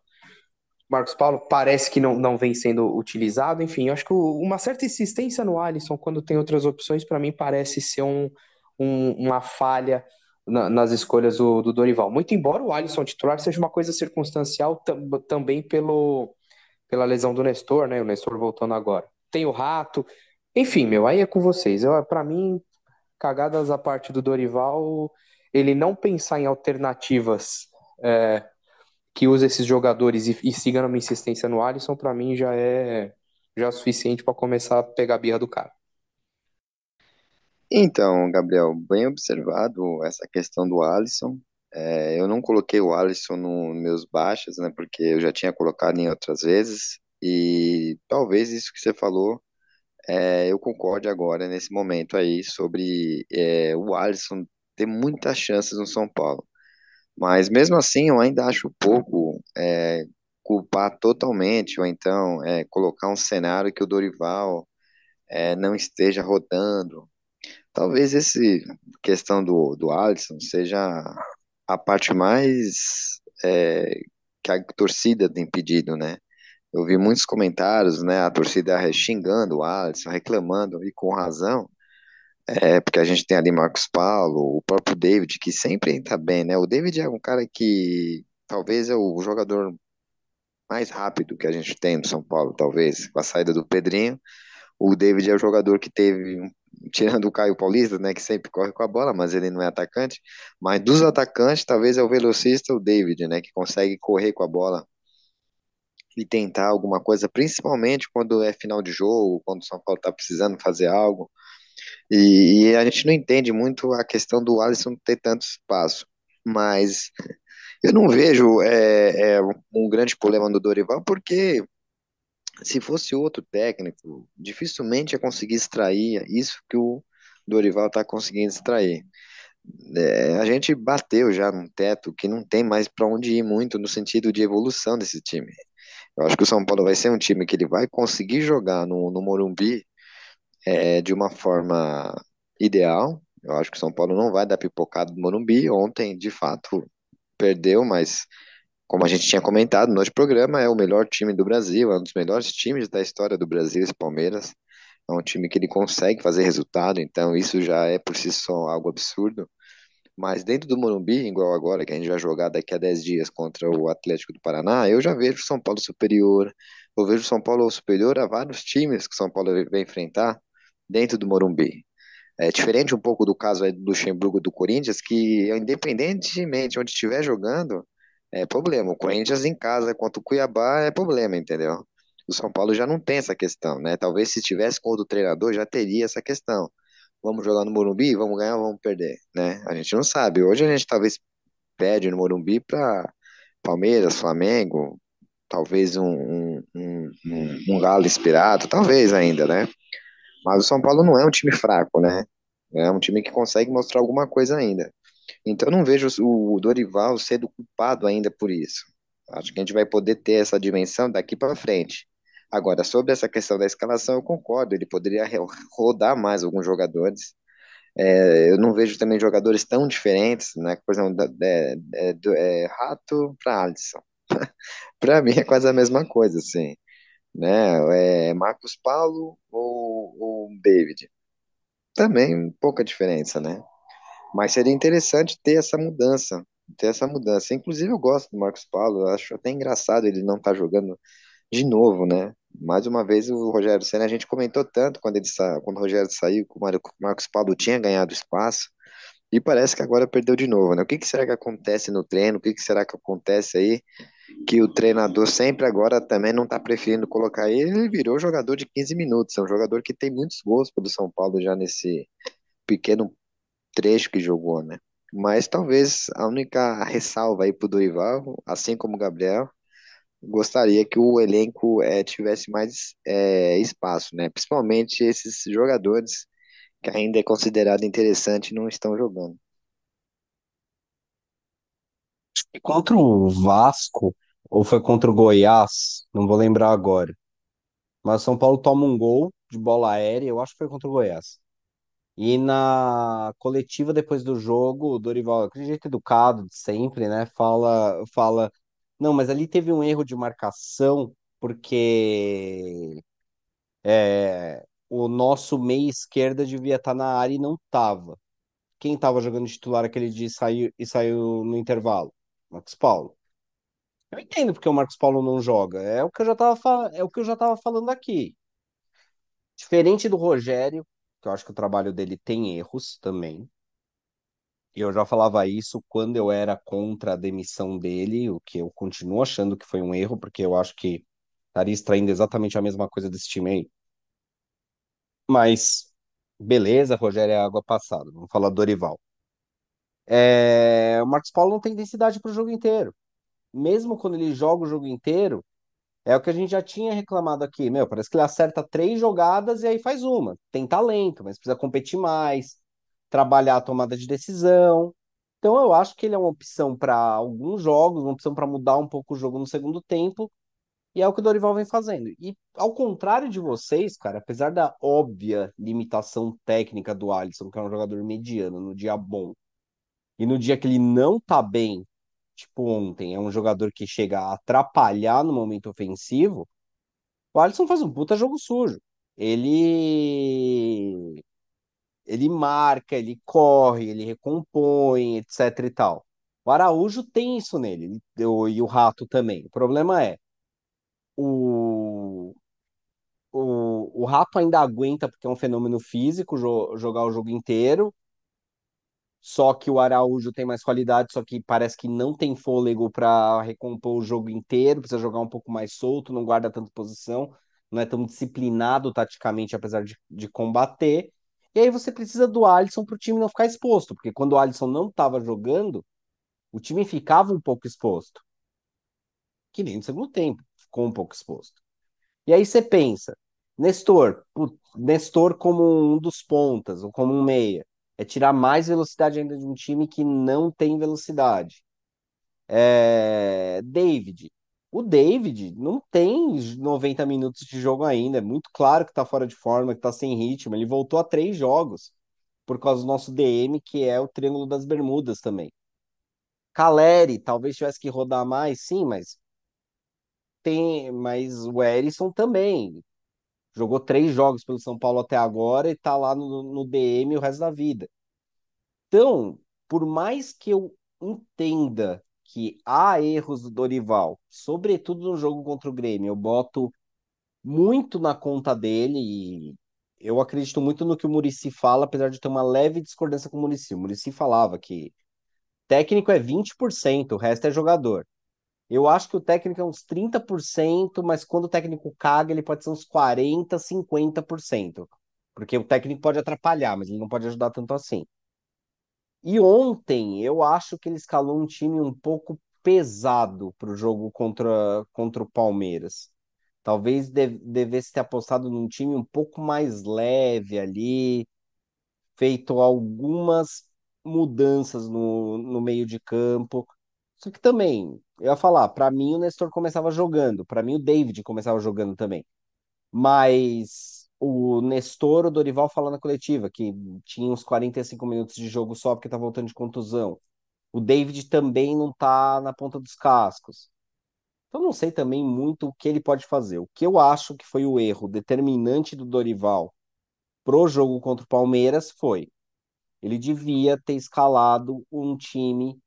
Marcos Paulo parece que não, não vem sendo utilizado. Enfim, eu acho que uma certa insistência no Alisson, quando tem outras opções, para mim parece ser um, um, uma falha na, nas escolhas do, do, Dorival. Muito embora o Alisson titular seja uma coisa circunstancial tam, também pelo, pela lesão do Nestor, né? O Nestor voltando agora. Tem o Rato. Enfim, meu, aí é com vocês. Para mim, cagadas a parte do Dorival, ele não pensar em alternativas é, que use esses jogadores e, e siga numa insistência no Alisson, para mim já é já é suficiente para começar a pegar a birra do cara. Então, Gabriel, bem observado essa questão do Alisson. É, eu não coloquei o Alisson nos meus baixas, né, porque eu já tinha colocado em outras vezes, e talvez isso que você falou, é, eu concorde agora, nesse momento aí, sobre é, o Alisson ter muitas chances no São Paulo. Mas mesmo assim, eu ainda acho pouco é, culpar totalmente, ou então é, colocar um cenário que o Dorival é, não esteja rodando. Talvez essa questão do, do Alisson seja a parte mais é, que a torcida tem pedido, né? Eu vi muitos comentários, né? A torcida xingando o Alisson, reclamando, e com razão, é, porque a gente tem ali Marcos Paulo, o próprio David, que sempre entra bem, né? O David é um cara que talvez é o jogador mais rápido que a gente tem no São Paulo, talvez, com a saída do Pedrinho. O David é o jogador que teve tirando o Caio Paulista, né, que sempre corre com a bola, mas ele não é atacante. Mas dos atacantes, talvez é o velocista, o David, né, que consegue correr com a bola e tentar alguma coisa, principalmente quando é final de jogo, quando o São Paulo está precisando fazer algo. E, e, a gente não entende muito a questão do Alisson ter tanto espaço. Mas eu não vejo é, é, um grande problema no Dorival, porque se fosse outro técnico, dificilmente ia conseguir extrair isso que o Dorival está conseguindo extrair. É, a gente bateu já num teto que não tem mais para onde ir muito no sentido de evolução desse time. Eu acho que o São Paulo vai ser um time que ele vai conseguir jogar no, no Morumbi é, de uma forma ideal. Eu acho que o São Paulo não vai dar pipocada do Morumbi. Ontem, de fato, perdeu, mas como a gente tinha comentado no programa, é o melhor time do Brasil, é um dos melhores times da história do Brasil, esse Palmeiras. É um time que ele consegue fazer resultado, então isso já é por si só algo absurdo. Mas dentro do Morumbi, igual agora, que a gente vai jogar daqui a 10 dias contra o Atlético do Paraná, eu já vejo o São Paulo superior. Eu vejo o São Paulo superior a vários times que o São Paulo vai enfrentar dentro do Morumbi. É diferente um pouco do caso do Luxemburgo do Corinthians, que independentemente onde estiver jogando, é problema. O Corinthians em casa contra o Cuiabá é problema, entendeu? O São Paulo já não tem essa questão, né? Talvez se tivesse com outro treinador já teria essa questão. Vamos jogar no Morumbi, vamos ganhar, vamos perder, né? A gente não sabe. Hoje a gente talvez perde no Morumbi para Palmeiras, Flamengo, talvez um, um, um, um, Galo inspirado, talvez ainda, né? Mas o São Paulo não é um time fraco, né? É um time que consegue mostrar alguma coisa ainda. Então não vejo o Dorival sendo culpado ainda por isso. Acho que a gente vai poder ter essa dimensão daqui para frente. Agora, sobre essa questão da escalação, eu concordo, ele poderia rodar mais alguns jogadores. É, eu não vejo também jogadores tão diferentes, né? Por exemplo, é, é Rato para Alisson. para mim é quase a mesma coisa, assim. Né? É Marcos Paulo ou, ou David. Também pouca diferença, né? Mas seria interessante ter essa mudança, ter essa mudança. Inclusive eu gosto do Marcos Paulo, acho até engraçado ele não estar tá jogando de novo, né? Mais uma vez o Rogério Senna, a gente comentou tanto quando ele sa... quando o Rogério saiu, que o Marcos Paulo tinha ganhado espaço, e parece que agora perdeu de novo, né? O que, que será que acontece no treino? O que, que será que acontece aí? Que o treinador sempre agora também não está preferindo colocar ele, ele virou jogador de 15 minutos, é um jogador que tem muitos gols pelo São Paulo já nesse pequeno trecho que jogou, né? Mas talvez a única ressalva aí pro Dorival, assim como o Gabriel, gostaria que o elenco é, tivesse mais é, espaço, né? Principalmente esses jogadores que ainda é considerado interessante não estão jogando. E contra o Vasco, ou foi contra o Goiás, não vou lembrar agora. Mas São Paulo toma um gol de bola aérea, eu acho que foi contra o Goiás. E na coletiva depois do jogo, o Dorival, aquele jeito educado de sempre, né? Fala, fala, não, mas ali teve um erro de marcação, porque é, o nosso meia esquerda devia estar na área e não estava. Quem estava jogando titular aquele dia saiu, e saiu no intervalo? Marcos Paulo. Eu entendo porque o Marcos Paulo não joga. É o que eu já estava é o que eu já estava falando aqui. Diferente do Rogério, que eu acho que o trabalho dele tem erros também. E eu já falava isso quando eu era contra a demissão dele, o que eu continuo achando que foi um erro, porque eu acho que estaria extraindo exatamente a mesma coisa desse time aí. Mas, beleza, Rogério é água passada. Vamos falar do Dorival. É... O Marcos Paulo não tem densidade para o jogo inteiro. Mesmo quando ele joga o jogo inteiro, é o que a gente já tinha reclamado aqui. Meu, parece que ele acerta três jogadas e aí faz uma. Tem talento, mas precisa competir mais, trabalhar a tomada de decisão. Então eu acho que ele é uma opção para alguns jogos, uma opção para mudar um pouco o jogo no segundo tempo. E é o que o Dorival vem fazendo. E ao contrário de vocês, cara, apesar da óbvia limitação técnica do Alisson, que é um jogador mediano no dia bom, e no dia que ele não tá bem, tipo ontem, é um jogador que chega a atrapalhar no momento ofensivo, o Alisson faz um puta jogo sujo. Ele ele marca, ele corre, ele recompõe, etc e tal. O Araújo tem isso nele, e o Rato também. O problema é, o, o, o Rato ainda aguenta, porque é um fenômeno físico, jo, jogar o jogo inteiro, só que o Araújo tem mais qualidade, só que parece que não tem fôlego para recompor o jogo inteiro, precisa jogar um pouco mais solto, não guarda tanta posição, não é tão disciplinado taticamente, apesar de, de combater. E aí você precisa do Alisson para o time não ficar exposto, porque quando o Alisson não estava jogando, o time ficava um pouco exposto. Que nem no segundo tempo, ficou um pouco exposto. E aí você pensa, Nestor, Nestor como um dos pontas, ou como um meia, é tirar mais velocidade ainda de um time que não tem velocidade. É... David, o David não tem 90 minutos de jogo ainda. É muito claro que tá fora de forma, que tá sem ritmo. Ele voltou a três jogos por causa do nosso DM, que é o Triângulo das Bermudas também. Caleri, talvez tivesse que rodar mais, sim, mas tem, mas o Erisson também jogou três jogos pelo São Paulo até agora e tá lá no, no DM o resto da vida. Então, por mais que eu entenda que há erros do Dorival, sobretudo no jogo contra o Grêmio. Eu boto muito na conta dele e eu acredito muito no que o Murici fala, apesar de ter uma leve discordância com o Murici. O Murici falava que técnico é 20%, o resto é jogador. Eu acho que o técnico é uns 30%, mas quando o técnico caga, ele pode ser uns 40%, 50%. Porque o técnico pode atrapalhar, mas ele não pode ajudar tanto assim. E ontem eu acho que ele escalou um time um pouco pesado para o jogo contra, contra o Palmeiras. Talvez devesse ter apostado num time um pouco mais leve ali, feito algumas mudanças no, no meio de campo. Só que também, eu ia falar, para mim o Nestor começava jogando, para mim o David começava jogando também. Mas o Nestor, o Dorival falando na coletiva que tinha uns 45 minutos de jogo só porque tá voltando de contusão. O David também não tá na ponta dos cascos. Então não sei também muito o que ele pode fazer. O que eu acho que foi o erro determinante do Dorival pro jogo contra o Palmeiras foi ele devia ter escalado um time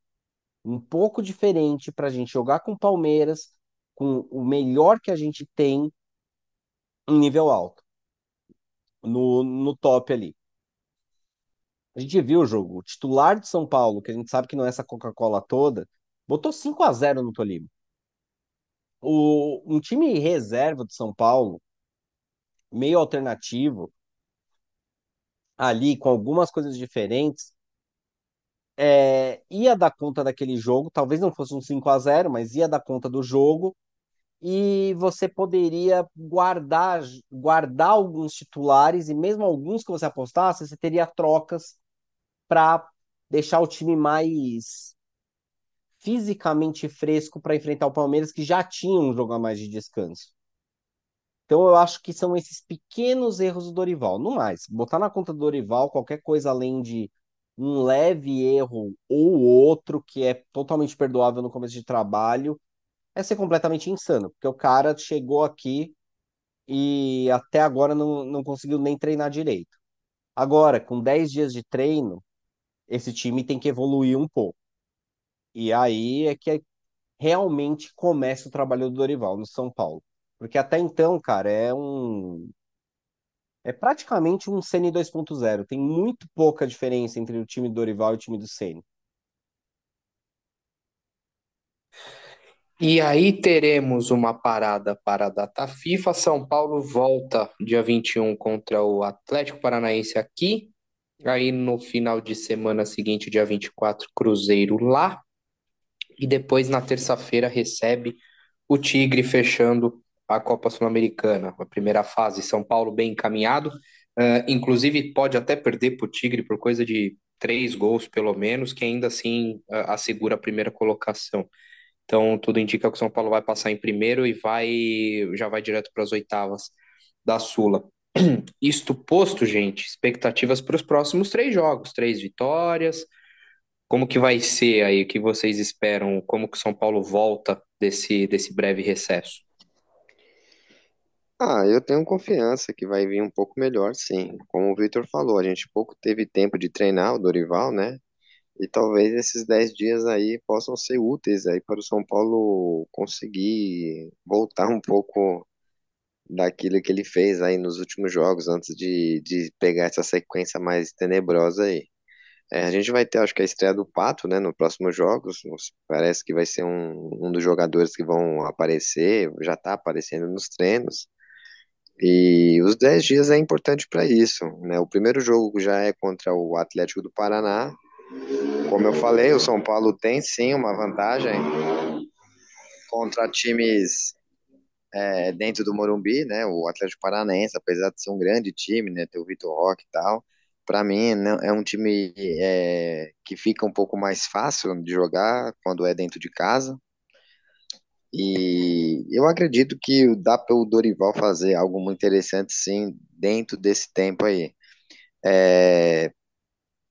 um pouco diferente para a gente jogar com Palmeiras, com o melhor que a gente tem em nível alto, no, no top ali. A gente viu o jogo. O titular de São Paulo, que a gente sabe que não é essa Coca-Cola toda, botou 5 a 0 no Tolima. O, um time reserva de São Paulo, meio alternativo, ali com algumas coisas diferentes, é, ia dar conta daquele jogo, talvez não fosse um 5 a 0 mas ia dar conta do jogo, e você poderia guardar, guardar alguns titulares, e mesmo alguns que você apostasse, você teria trocas para deixar o time mais fisicamente fresco para enfrentar o Palmeiras, que já tinha um jogo a mais de descanso. Então eu acho que são esses pequenos erros do Dorival. No mais, botar na conta do Dorival qualquer coisa além de um leve erro ou outro que é totalmente perdoável no começo de trabalho é ser completamente insano, porque o cara chegou aqui e até agora não, não conseguiu nem treinar direito. Agora, com 10 dias de treino, esse time tem que evoluir um pouco. E aí é que realmente começa o trabalho do Dorival no São Paulo. Porque até então, cara, é um. É praticamente um Ceni 2.0. Tem muito pouca diferença entre o time do Dorival e o time do Ceni. E aí teremos uma parada para a data FIFA. São Paulo volta dia 21 contra o Atlético Paranaense aqui. Aí no final de semana seguinte, dia 24, Cruzeiro lá. E depois na terça-feira recebe o Tigre fechando a Copa Sul-Americana, a primeira fase, São Paulo bem encaminhado, uh, inclusive pode até perder para o Tigre por coisa de três gols pelo menos, que ainda assim uh, assegura a primeira colocação. Então tudo indica que o São Paulo vai passar em primeiro e vai já vai direto para as oitavas da Sula. Isto posto, gente, expectativas para os próximos três jogos, três vitórias. Como que vai ser aí? O que vocês esperam? Como que o São Paulo volta desse, desse breve recesso? Ah, eu tenho confiança que vai vir um pouco melhor, sim. Como o Victor falou, a gente pouco teve tempo de treinar o Dorival, né? E talvez esses 10 dias aí possam ser úteis aí para o São Paulo conseguir voltar um pouco daquilo que ele fez aí nos últimos jogos, antes de, de pegar essa sequência mais tenebrosa aí. É, a gente vai ter, acho que a estreia do Pato, né, nos próximos jogos. Parece que vai ser um, um dos jogadores que vão aparecer, já está aparecendo nos treinos. E os 10 dias é importante para isso. Né? O primeiro jogo já é contra o Atlético do Paraná. Como eu falei, o São Paulo tem sim uma vantagem contra times é, dentro do Morumbi, né? O Atlético Paranaense, apesar de ser um grande time, né? Ter o Vitor Roque e tal, para mim é um time é, que fica um pouco mais fácil de jogar quando é dentro de casa. E eu acredito que dá para o Dorival fazer algo muito interessante, sim, dentro desse tempo aí. É,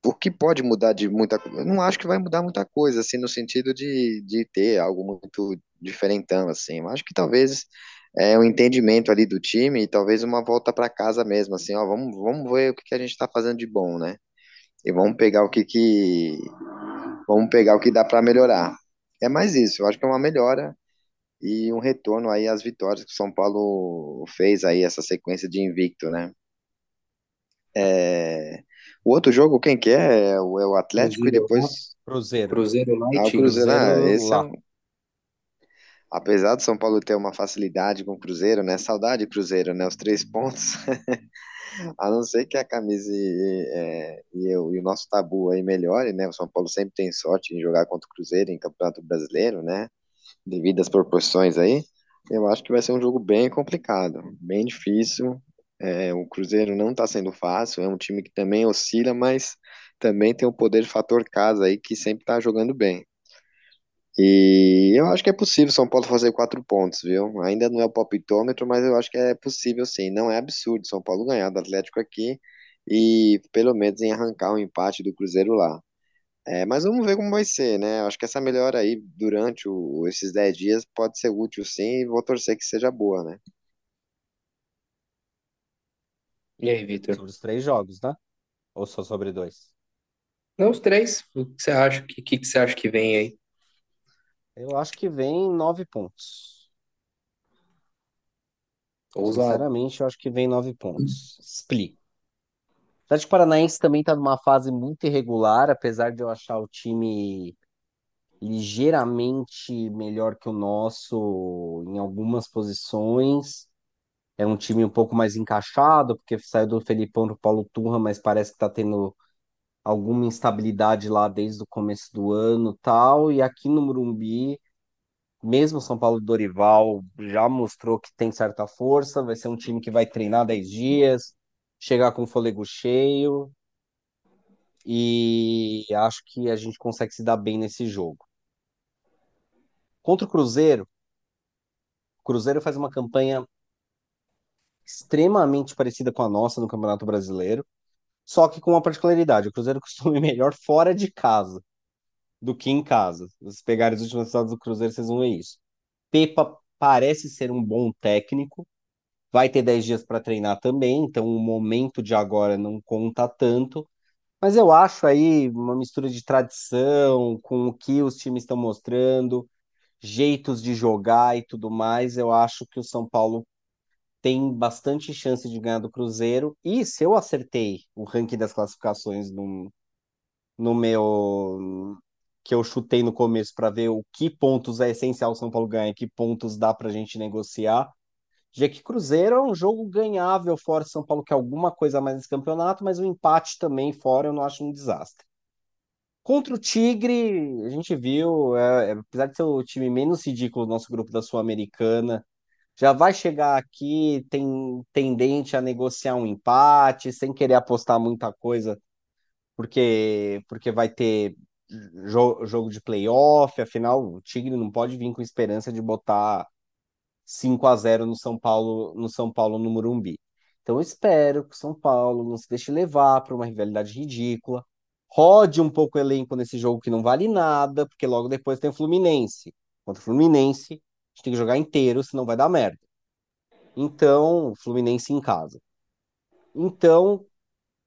o que pode mudar de muita coisa? Não acho que vai mudar muita coisa, assim, no sentido de, de ter algo muito diferentão, assim. Eu acho que talvez é um entendimento ali do time e talvez uma volta para casa mesmo, assim, ó, vamos, vamos ver o que, que a gente está fazendo de bom, né? E vamos pegar o que que vamos pegar o que dá para melhorar. É mais isso, eu acho que é uma melhora e um retorno aí às vitórias que o São Paulo fez aí, essa sequência de invicto, né? É... O outro jogo, quem que é? É o é Atlético Cruzeiro, e depois... Cruzeiro. Cruzeiro Light. Ah, o Cruzeiro, ah, esse é um... apesar do São Paulo ter uma facilidade com o Cruzeiro, né? Saudade Cruzeiro, né? Os três pontos. A não ser que a camisa e, é, e, eu, e o nosso tabu aí melhore, né? O São Paulo sempre tem sorte em jogar contra o Cruzeiro em Campeonato Brasileiro, né? Devido às proporções aí. Eu acho que vai ser um jogo bem complicado, bem difícil. É, o Cruzeiro não está sendo fácil, é um time que também oscila, mas também tem o poder fator casa aí que sempre está jogando bem. E eu acho que é possível São Paulo fazer quatro pontos, viu? Ainda não é o palpitômetro, mas eu acho que é possível sim. Não é absurdo São Paulo ganhar do Atlético aqui e pelo menos em arrancar um empate do Cruzeiro lá. É, mas vamos ver como vai ser, né? Acho que essa melhora aí durante o, esses 10 dias pode ser útil sim e vou torcer que seja boa, né? E aí, Vitor? Sobre os três jogos, né? Ou só sobre dois? Não, os três. O que você acha? O que, que, que você acha que vem aí? Eu acho que vem nove pontos. Ousado. Sinceramente, eu acho que vem nove pontos. Explico. Atlético Paranaense também está numa fase muito irregular, apesar de eu achar o time ligeiramente melhor que o nosso em algumas posições. É um time um pouco mais encaixado, porque saiu do Felipão para o Paulo Turra, mas parece que está tendo alguma instabilidade lá desde o começo do ano tal. E aqui no Morumbi, mesmo São Paulo Dorival já mostrou que tem certa força, vai ser um time que vai treinar 10 dias, chegar com fôlego cheio. E acho que a gente consegue se dar bem nesse jogo. Contra o Cruzeiro, o Cruzeiro faz uma campanha extremamente parecida com a nossa no Campeonato Brasileiro, só que com uma particularidade: o Cruzeiro costuma ir melhor fora de casa do que em casa. Se vocês pegarem os últimos resultados do Cruzeiro, vocês vão ver isso. Pepa parece ser um bom técnico, vai ter 10 dias para treinar também, então o momento de agora não conta tanto. Mas eu acho aí uma mistura de tradição com o que os times estão mostrando, jeitos de jogar e tudo mais. Eu acho que o São Paulo tem bastante chance de ganhar do Cruzeiro. E se eu acertei o ranking das classificações no, no meu que eu chutei no começo para ver o que pontos é essencial o São Paulo ganhar, que pontos dá para a gente negociar. Já que Cruzeiro é um jogo ganhável fora São Paulo, que é alguma coisa a mais nesse campeonato, mas o empate também fora eu não acho um desastre. Contra o Tigre, a gente viu, é, é apesar de ser o time menos ridículo do nosso grupo da Sul-Americana, já vai chegar aqui tem tendente a negociar um empate, sem querer apostar muita coisa, porque, porque vai ter jo jogo de playoff, afinal, o Tigre não pode vir com esperança de botar 5 a 0 no São Paulo, no São Paulo no Morumbi. Então eu espero que o São Paulo não se deixe levar para uma rivalidade ridícula. Rode um pouco o elenco nesse jogo que não vale nada, porque logo depois tem o Fluminense. Contra o Fluminense, a gente tem que jogar inteiro, senão vai dar merda. Então, Fluminense em casa. Então,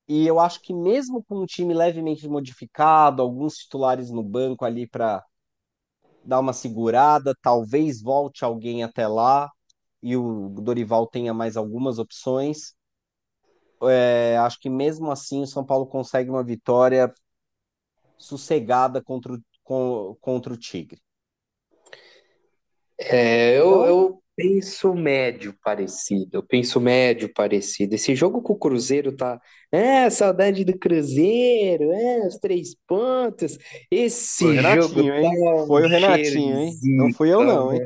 e eu acho que mesmo com um time levemente modificado, alguns titulares no banco ali para dar uma segurada, talvez volte alguém até lá e o Dorival tenha mais algumas opções. É, acho que mesmo assim o São Paulo consegue uma vitória sossegada contra o, contra o Tigre. É, eu, então, eu penso médio parecido. Eu penso médio parecido. Esse jogo com o Cruzeiro tá. É, saudade do Cruzeiro, é, os três pontos. Esse Foi jogo hein? tá Foi o Renatinho, hein? Não fui eu, não, hein?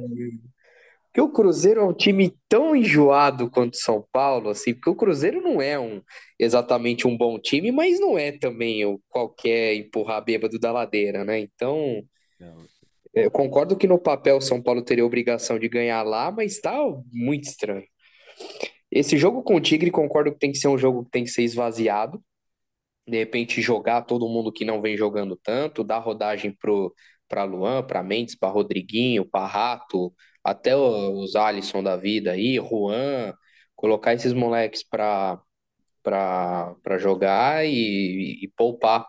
Porque o Cruzeiro é um time tão enjoado quanto o São Paulo, assim, porque o Cruzeiro não é um exatamente um bom time, mas não é também o qualquer empurrar bêbado da ladeira, né? Então, Não. Eu concordo que no papel o São Paulo teria a obrigação de ganhar lá, mas tá muito estranho. Esse jogo com o Tigre, concordo que tem que ser um jogo que tem que ser esvaziado. De repente, jogar todo mundo que não vem jogando tanto, dar rodagem pro, pra Luan, pra Mendes, pra Rodriguinho, pra Rato, até os Alisson da vida aí, Juan, colocar esses moleques pra jogar e, e poupar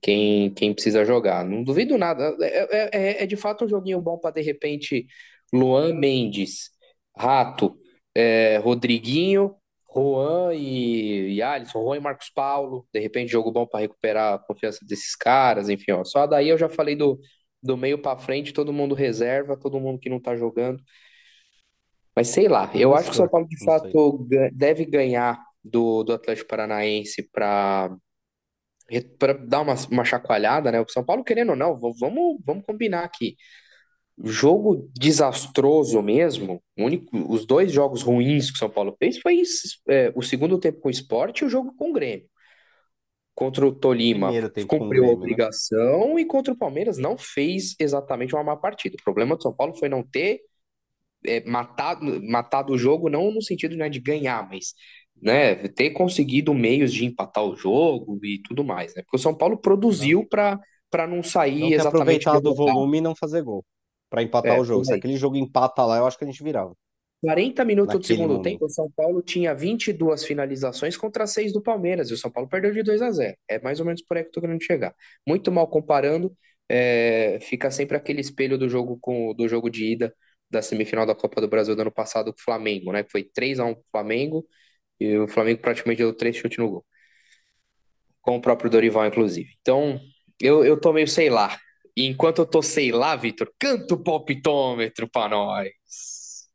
quem, quem precisa jogar. Não duvido nada. É, é, é de fato um joguinho bom para de repente Luan Mendes, Rato, é, Rodriguinho, Juan e, e Alisson, Juan e Marcos Paulo. De repente, jogo bom para recuperar a confiança desses caras. Enfim, ó, só daí eu já falei do, do meio para frente, todo mundo reserva, todo mundo que não tá jogando. Mas sei lá, eu acho que o São Paulo de fato deve ganhar do, do Atlético Paranaense para para dar uma, uma chacoalhada, né? O São Paulo, querendo ou não, vamos, vamos combinar aqui. Jogo desastroso mesmo, único, os dois jogos ruins que o São Paulo fez foi é, o segundo tempo com o esporte e o jogo com o Grêmio. Contra o Tolima cumpriu a né? obrigação né? e contra o Palmeiras não fez exatamente uma má partida. O problema do São Paulo foi não ter é, matado, matado o jogo, não no sentido né, de ganhar, mas né, ter conseguido meios de empatar o jogo e tudo mais, né? Porque o São Paulo produziu para para não sair não exatamente aproveitar do volume e não fazer gol, para empatar é, o jogo. Se aquele jogo empata lá, eu acho que a gente virava. 40 minutos do segundo momento. tempo, o São Paulo tinha 22 finalizações contra 6 do Palmeiras, e o São Paulo perdeu de 2 a 0. É mais ou menos por aí que eu tô querendo chegar. Muito mal comparando, é, fica sempre aquele espelho do jogo com do jogo de ida da semifinal da Copa do Brasil do ano passado com o Flamengo, né? Que foi 3 a 1 pro Flamengo e o Flamengo praticamente deu três chutes no gol. Com o próprio Dorival, inclusive. Então, eu, eu tô meio sei lá. E enquanto eu tô sei lá, Vitor, canta o palpitômetro pra nós.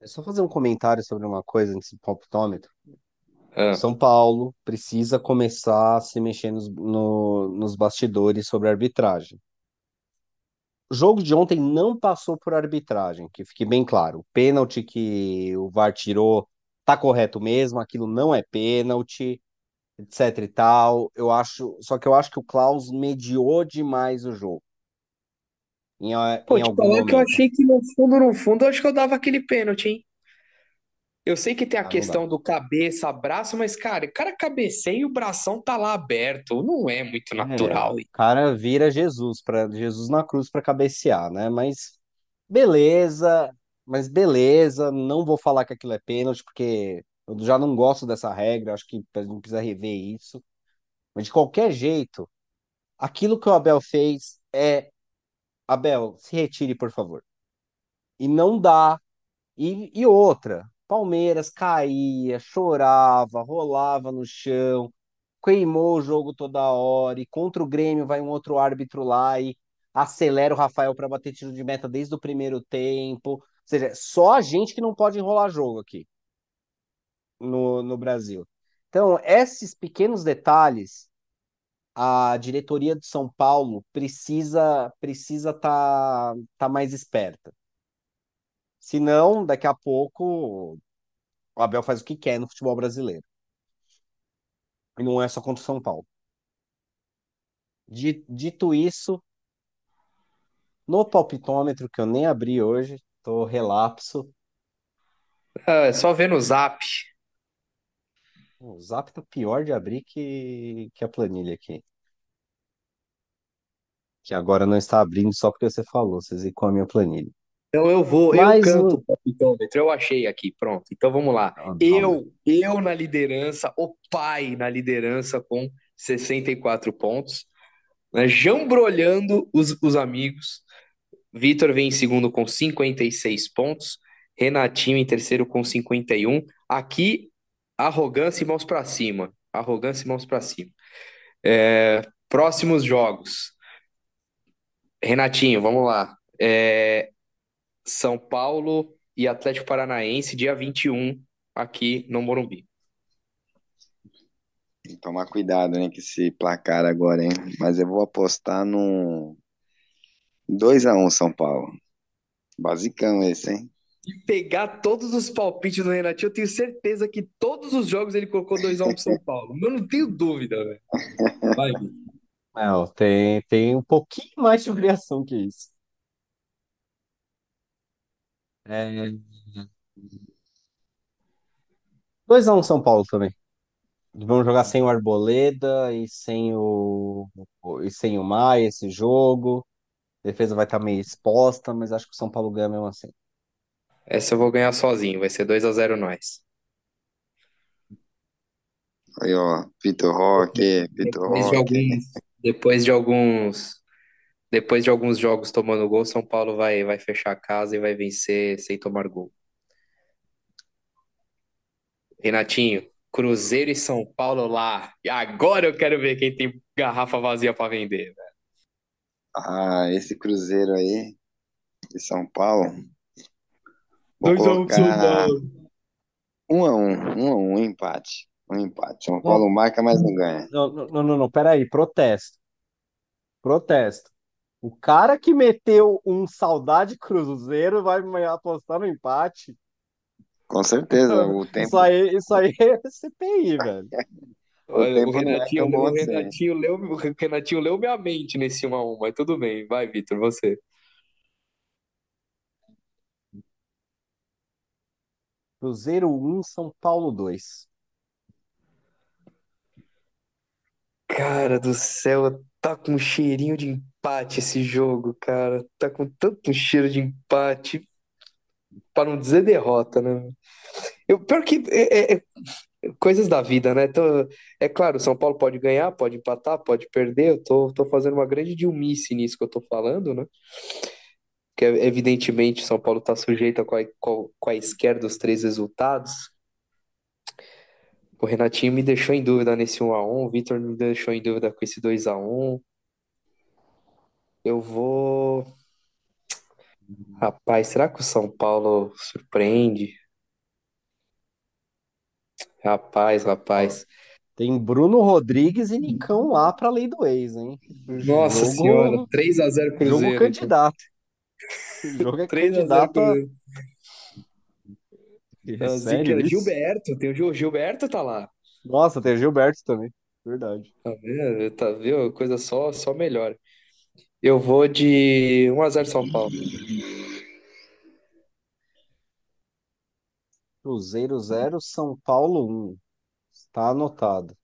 É só fazer um comentário sobre uma coisa nesse palpitômetro. Ah. São Paulo precisa começar a se mexer nos, no, nos bastidores sobre a arbitragem. O jogo de ontem não passou por arbitragem, que fique bem claro. O pênalti que o VAR tirou tá correto mesmo, aquilo não é pênalti, etc e tal. Eu acho, só que eu acho que o Klaus mediou demais o jogo. Em, Pô, em te falar momento. que eu achei que no fundo, no fundo, eu acho que eu dava aquele pênalti, hein? Eu sei que tem a ah, questão do cabeça, braço, mas, cara, o cara cabeceia e o bração tá lá aberto. Não é muito é, natural. É, o cara vira Jesus, para Jesus na cruz para cabecear, né? Mas beleza, mas beleza, não vou falar que aquilo é pênalti, porque eu já não gosto dessa regra, acho que gente precisa rever isso. Mas de qualquer jeito, aquilo que o Abel fez é. Abel, se retire, por favor. E não dá. E, e outra, Palmeiras caía, chorava, rolava no chão, queimou o jogo toda hora, e contra o Grêmio vai um outro árbitro lá e acelera o Rafael para bater tiro de meta desde o primeiro tempo seja, só a gente que não pode enrolar jogo aqui no, no Brasil. Então, esses pequenos detalhes, a diretoria de São Paulo precisa precisa tá, tá mais esperta. Senão, daqui a pouco, o Abel faz o que quer no futebol brasileiro. E não é só contra o São Paulo. Dito isso, no palpitômetro, que eu nem abri hoje, Tô relapso. É só ver no Zap. O Zap tá pior de abrir que, que a planilha aqui. Que agora não está abrindo só porque você falou, você zicou a minha planilha. Então eu vou, eu canto o palpitômetro, eu achei aqui, pronto. Então vamos lá. Ah, eu, eu na liderança, o pai na liderança com 64 pontos, né, jambrolhando os, os amigos. Vitor vem em segundo com 56 pontos. Renatinho em terceiro com 51. Aqui, arrogância e mãos para cima. Arrogância e mãos para cima. É, próximos jogos. Renatinho, vamos lá. É, São Paulo e Atlético Paranaense, dia 21, aqui no Morumbi. Tomar cuidado, né, com esse placar agora, hein? Mas eu vou apostar no 2x1 São Paulo. Basicão esse, hein? E pegar todos os palpites do Renatinho, eu tenho certeza que todos os jogos ele colocou 2x1 pro São Paulo. Eu não tenho dúvida, velho. Vai, Não, tem, tem um pouquinho mais de variação que isso. É... 2x1 São Paulo também. Vamos jogar sem o Arboleda e sem o, e sem o Maia esse jogo defesa vai estar meio exposta, mas acho que o São Paulo ganha mesmo assim. Essa eu vou ganhar sozinho, vai ser 2 a 0 nós. Aí, ó, Vitor Roque, Vitor depois Roque. De alguns, depois de alguns depois de alguns jogos tomando gol, São Paulo vai, vai fechar a casa e vai vencer sem tomar gol. Renatinho, Cruzeiro e São Paulo lá. E agora eu quero ver quem tem garrafa vazia para vender, velho. Ah, esse Cruzeiro aí de São Paulo, vou 2x1 pro São Paulo. um a um, um a um, um empate. Um empate. São Não, Paulo marca, mas não ganha. não, não, não, não, peraí, protesto, protesto. O cara que meteu um saudade Cruzeiro vai me apostar no empate. Com certeza, o Isso tempo, aí, isso aí é CPI, velho. Olha, o é o assim. Renatinho leu, o Renatinho leu minha mente nesse 1x1, mas tudo bem. Vai, Vitor, você. Cruzeiro 1, São Paulo 2. Cara do céu, tá com um cheirinho de empate esse jogo, cara. Tá com tanto cheiro de empate, pra não dizer derrota, né? Eu, pior que é, é- é coisas da vida, né? Então, é claro, São Paulo pode ganhar, pode empatar, pode perder. Eu tô, tô fazendo uma grande dilmice nisso que eu tô falando, né? Que evidentemente São Paulo tá sujeito a quai- qual- quaisquer dos três resultados. O Renatinho me deixou em dúvida nesse 1x1, o Vitor me deixou em dúvida com esse 2x1. Eu vou. Rapaz, será que o São Paulo surpreende? Rapaz, rapaz. tem Bruno Rodrigues e Nicão lá pra lei do ex, hein? Nossa senhora, Jogo, 3x0 jogo Cruzeiro, então. candidato. Jogo é 3x0 candidato a... Cruzeiro. É A zica sério é isso? Gilberto, tem o Gil- Gilberto tá lá. Nossa, tem o Gilberto também. Verdade. Tá vendo? Tá vendo? Coisa só, só melhor. Eu vou de 1x0 São Paulo. Cruzeiro 0, São Paulo 1. Está anotado.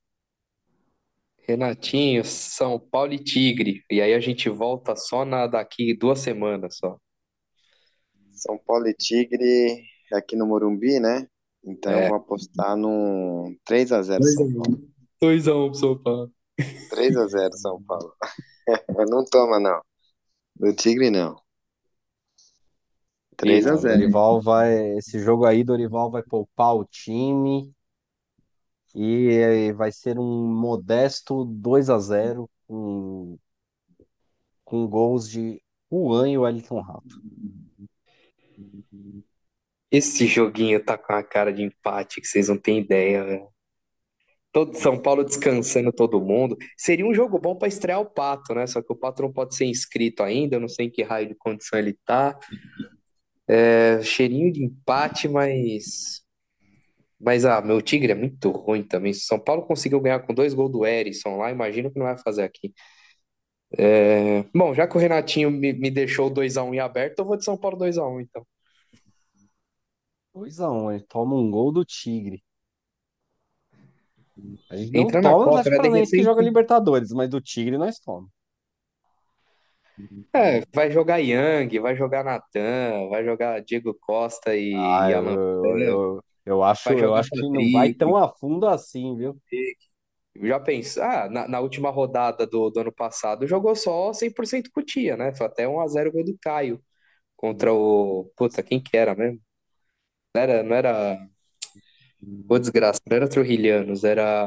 Renatinho, São Paulo e Tigre. E aí a gente volta só na daqui duas semanas só. São Paulo e Tigre aqui no Morumbi, né? Então eu É. vou apostar no 3 a 0 São Paulo. 2x1 pro São Paulo. 3 a 0 São Paulo. Não toma, não. Do Tigre, não. 3 a Não, 0 Dorival vai. Esse jogo aí, Dorival vai poupar o time e eh, vai ser um modesto 2 a 0 com, com gols de Juan e Wellington Rato. Esse joguinho tá com a cara de empate que vocês não têm ideia, velho. Todo São Paulo descansando todo mundo. Seria um jogo bom pra estrear o Pato, né? Só que o Pato não pode ser inscrito ainda, eu não sei em que raio de condição ele tá. É, cheirinho de empate, mas. Mas, ah, meu Tigre é muito ruim também. Se São Paulo conseguiu ganhar com dois gols do Erisson lá, imagina o que não vai fazer aqui. É, Bom, já que o Renatinho me, me deixou 2x1 em aberto, eu vou de São Paulo 2x1, então. 2 a 1 ele toma um gol do Tigre. A gente não Entra na toma do Copa, Atlético né? De Paranaense que joga repente. Libertadores, mas do Tigre nós toma. É, vai jogar Yang, vai jogar Natan, vai jogar Diego Costa e, Ah, e eu, Alan eu, Franco, eu, eu acho, eu acho que não vai tão a fundo assim, viu? Já pensa, ah, na, na última rodada do, do ano passado jogou só 100% Cutia, né? Foi até 1x0 gol do Caio contra o. Puta, quem que era mesmo? Não era, não era. Ô, desgraça, não era Trujillianos, era.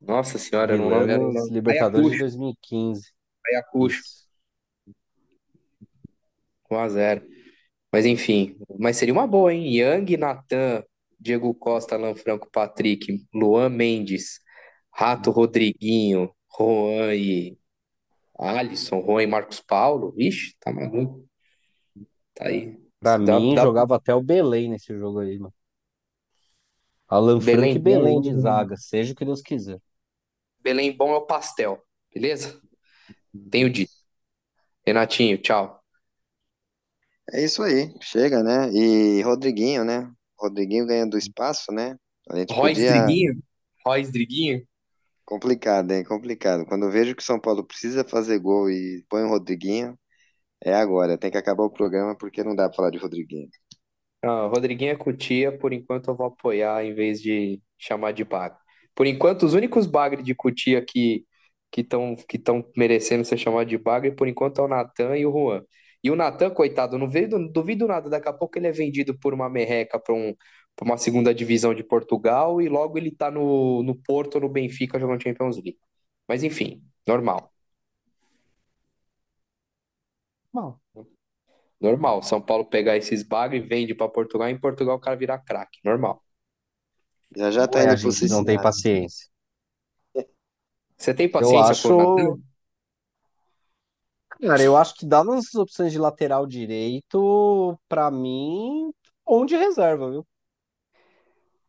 Nossa senhora, não lembro. Libertadores de Ayacucho, 2015. Ayacucho. 1x0. Mas enfim, mas seria uma boa, hein? Yang, Natan, Diego Costa, Alan Franco, Patrick, Luan Mendes, Rato Rodriguinho, Juan e Alisson, Juan e Marcos Paulo. Ixi, tá maluco. Tá aí. Pra Dá, mim, dá jogava até o Belém nesse jogo aí, mano. Alan Franco e Belém Belém de bom. zaga, seja o que Deus quiser. Belém bom é o pastel, beleza? Tenho dito. Renatinho, tchau. É isso aí, chega, né? E Rodriguinho, né? Rodriguinho ganhando espaço, né? A gente Royce podia. Driguinho? Driguinho? Complicado, hein? Complicado. Quando eu vejo que o São Paulo precisa fazer gol e põe o Rodriguinho, é agora. Tem que acabar o programa porque não dá pra falar de Rodriguinho. Ah, Rodriguinho é Cutia, por enquanto eu vou apoiar em vez de chamar de bagre. Por enquanto, os únicos bagre de Cutia que que estão que estão merecendo ser chamados de bagre, por enquanto é o Natan e o Juan. E o Natan, coitado, não veio, não duvido nada, daqui a pouco ele é vendido por uma merreca para um, pra uma segunda divisão de Portugal e logo ele tá no, no Porto no Benfica jogando Champions League. Mas enfim, normal. Bom, Normal. São Paulo pegar esses bagre e vende pra Portugal, e em Portugal o cara virar craque. Normal. Já já tá é a indo pro gente não tem paciência. Você tem Eu paciência por Natan? Cara, eu acho que dadas as opções de lateral direito, pra mim, onde reserva, viu?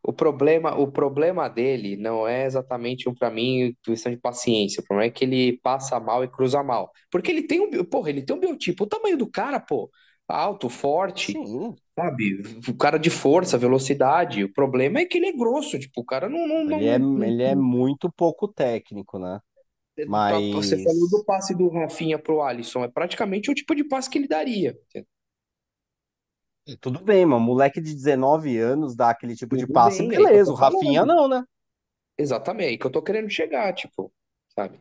O problema, o problema dele não é exatamente um para mim questão de paciência. O problema é que ele passa mal e cruza mal. Porque ele tem um, porra, ele tem um biotipo, o tamanho do cara, pô, alto, forte, Sim, sabe? O cara de força, velocidade. O problema é que ele é grosso, tipo, o cara não, não, ele é, não, não- ele é muito pouco técnico, né? Pra- Você falou do Mas passe do Rafinha pro Alisson, é praticamente o tipo de passe que ele daria. tudo bem, mano. Moleque de 19 anos dá aquele tipo de Tudo passe, bem, é eu beleza. O Rafinha não, né? Exatamente, é que eu tô querendo chegar, tipo, sabe?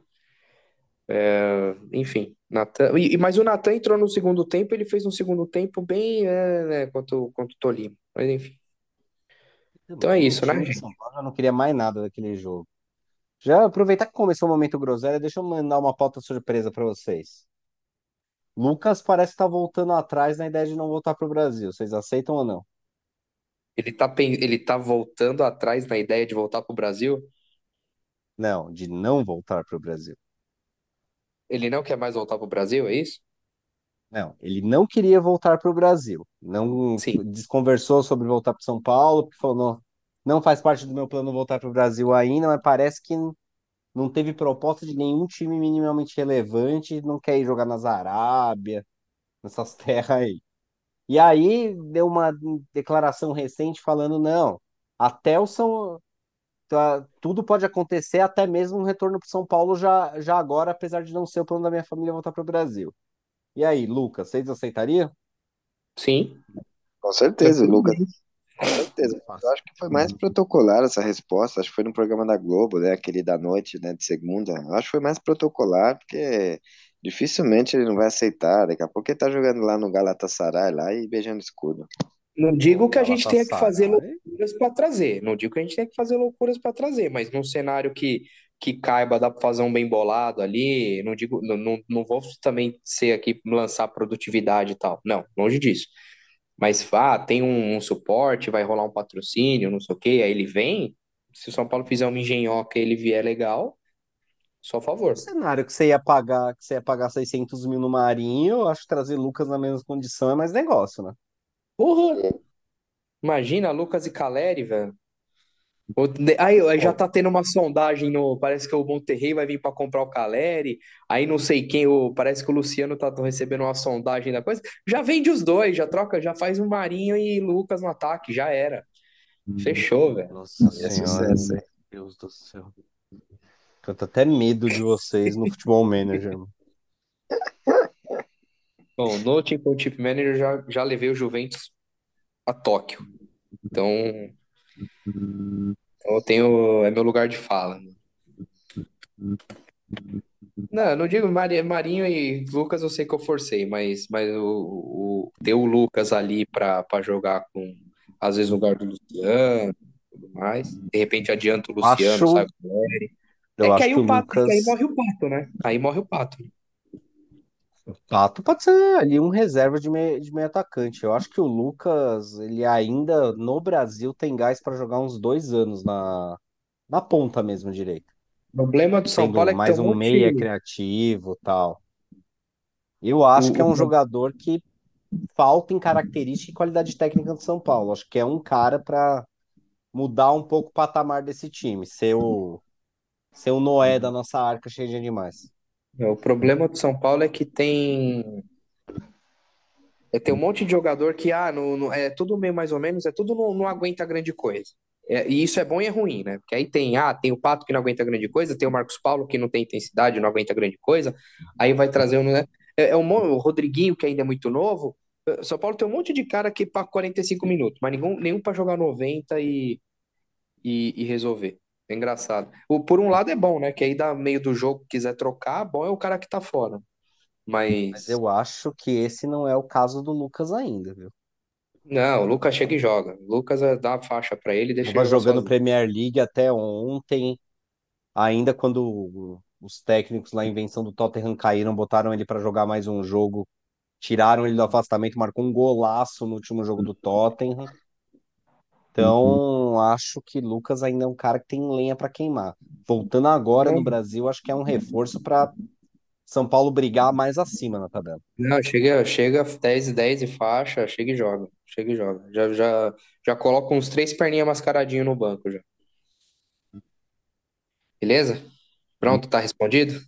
Enfim, Natan. E, mas o Natan entrou no segundo tempo, ele fez um segundo tempo bem, é, né, contra, o- contra o Tolima. Mas enfim. Então é O isso, né, de gente? Paulo já não queria mais nada daquele jogo. Já aproveitar que começou o momento groselha, deixa eu mandar uma pauta surpresa pra vocês. Lucas parece estar voltando atrás na ideia de não voltar pro Brasil. Vocês aceitam ou não? Ele tá, pen- ele tá voltando atrás na ideia de voltar pro Brasil. Não, de não voltar pro Brasil. Ele não quer mais voltar pro Brasil, é isso? Não, ele não queria voltar pro Brasil. Não Sim. desconversou sobre voltar para São Paulo, porque falou, não, não faz parte do meu plano voltar pro Brasil ainda, mas parece que não teve proposta de nenhum time minimamente relevante, não quer ir jogar nas Arábia, nessas terras aí. E aí deu uma declaração recente falando, não, até o São, tá, tudo pode acontecer, até mesmo um retorno para São Paulo já, já agora, apesar de não ser o plano da minha família voltar para o Brasil. E aí, Lucas, vocês aceitariam? Sim, Com certeza, Lucas. Com certeza. Eu acho que foi mais protocolar essa resposta. Acho que foi no programa da Globo, né? Aquele da noite, né? De segunda. Eu acho que foi mais protocolar, porque dificilmente ele não vai aceitar. Daqui a pouco ele tá jogando lá no Galatasaray lá e beijando escudo. Não digo que a gente tenha que fazer loucuras para trazer. Não digo que a gente tenha que fazer loucuras para trazer, mas num cenário que, que caiba, dá para fazer um bem bolado ali. Não digo, não, não, não vou também ser aqui lançar produtividade e tal. Não, longe disso. Mas ah, tem um, um suporte, vai rolar um patrocínio, não sei o quê, aí ele vem. Se o São Paulo fizer uma engenhoca e ele vier legal, só a favor. O cenário que você ia pagar, que você ia pagar 600 mil no Marinho, eu acho que trazer Lucas na mesma condição é mais negócio, né? Porra! Imagina Lucas e Caleri, velho. Aí, aí já tá tendo uma sondagem no. Parece que o Monterrey vai vir para comprar o Caleri. Aí não sei quem, o, parece que o Luciano tá recebendo uma sondagem da coisa. Já vende os dois, já troca, já faz o Marinho e Lucas no ataque, já era. Fechou, velho. Nossa É senhora, sucesso, meu Deus do céu. Eu tô até medo de vocês no Futebol Manager. Bom, no Championship Manager já, já levei o Juventus a Tóquio. Então, então eu tenho. É meu lugar de fala. Não, eu não digo Mari- Marinho e Lucas, eu sei que eu forcei, mas, mas o, o, ter o Lucas ali pra, pra jogar com, às vezes, no lugar do Luciano e tudo mais. De repente adianta o Luciano, Acho, o Caleri. eu É que acho aí o Pato, é que aí Lucas, morre o Pato, né? Aí morre o Pato. O Pato pode ser ali um reserva de meio, de meio atacante. Eu acho que o Lucas, ele ainda no Brasil tem gás para jogar uns dois anos na, na ponta mesmo direita. O problema do São Paulo é que mais um meia criativo tal. Eu acho que é O, um o, jogador que falta em característica e qualidade técnica do São Paulo. Acho que é um cara para mudar um pouco o patamar desse time, ser o, ser o Noé da nossa arca cheia de animais. O problema do São Paulo é que tem. É, tem um monte de jogador que, ah, no, no- é tudo meio mais ou menos, é tudo não, não aguenta grande coisa. É, e isso é bom e é ruim, né? Porque aí tem, ah, tem o Pato que não aguenta grande coisa, tem o Marcos Paulo que não tem intensidade, não aguenta grande coisa, aí vai trazer um, né? É, é um, o Rodriguinho, que ainda é muito novo. É, São Paulo tem um monte de cara que para 45 minutos, mas nenhum, nenhum para jogar 90 e, e, e resolver. É engraçado. O, por um lado é bom, né? Que aí dá meio do jogo, quiser trocar, bom é o cara que tá fora. Mas Mas. eu acho que esse não é o caso do Lucas ainda, viu? Não, o Lucas chega e joga. O Lucas é, dá a faixa pra ele deixa ele Tava jogar jogando sozinho. Premier League até ontem, ainda quando os técnicos lá, invenção do Tottenham caíram, botaram ele para jogar mais um jogo tiraram ele do afastamento, marcou um golaço no último jogo do Tottenham. Então, acho que Lucas ainda é um cara que tem lenha para queimar. Voltando agora no Brasil, acho que é um reforço para São Paulo brigar mais acima na tabela. Não, chega, chega 10 10 e faixa, chega e joga. Chega e joga. Já, já, já coloca uns três perninhas mascaradinho no banco já. Beleza? Pronto, tá respondido?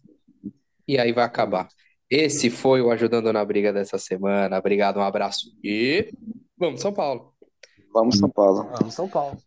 E aí vai acabar. Esse foi o Ajudando na Briga dessa semana. Obrigado, um abraço e vamos São Paulo. Vamos, São Paulo. Vamos, São Paulo.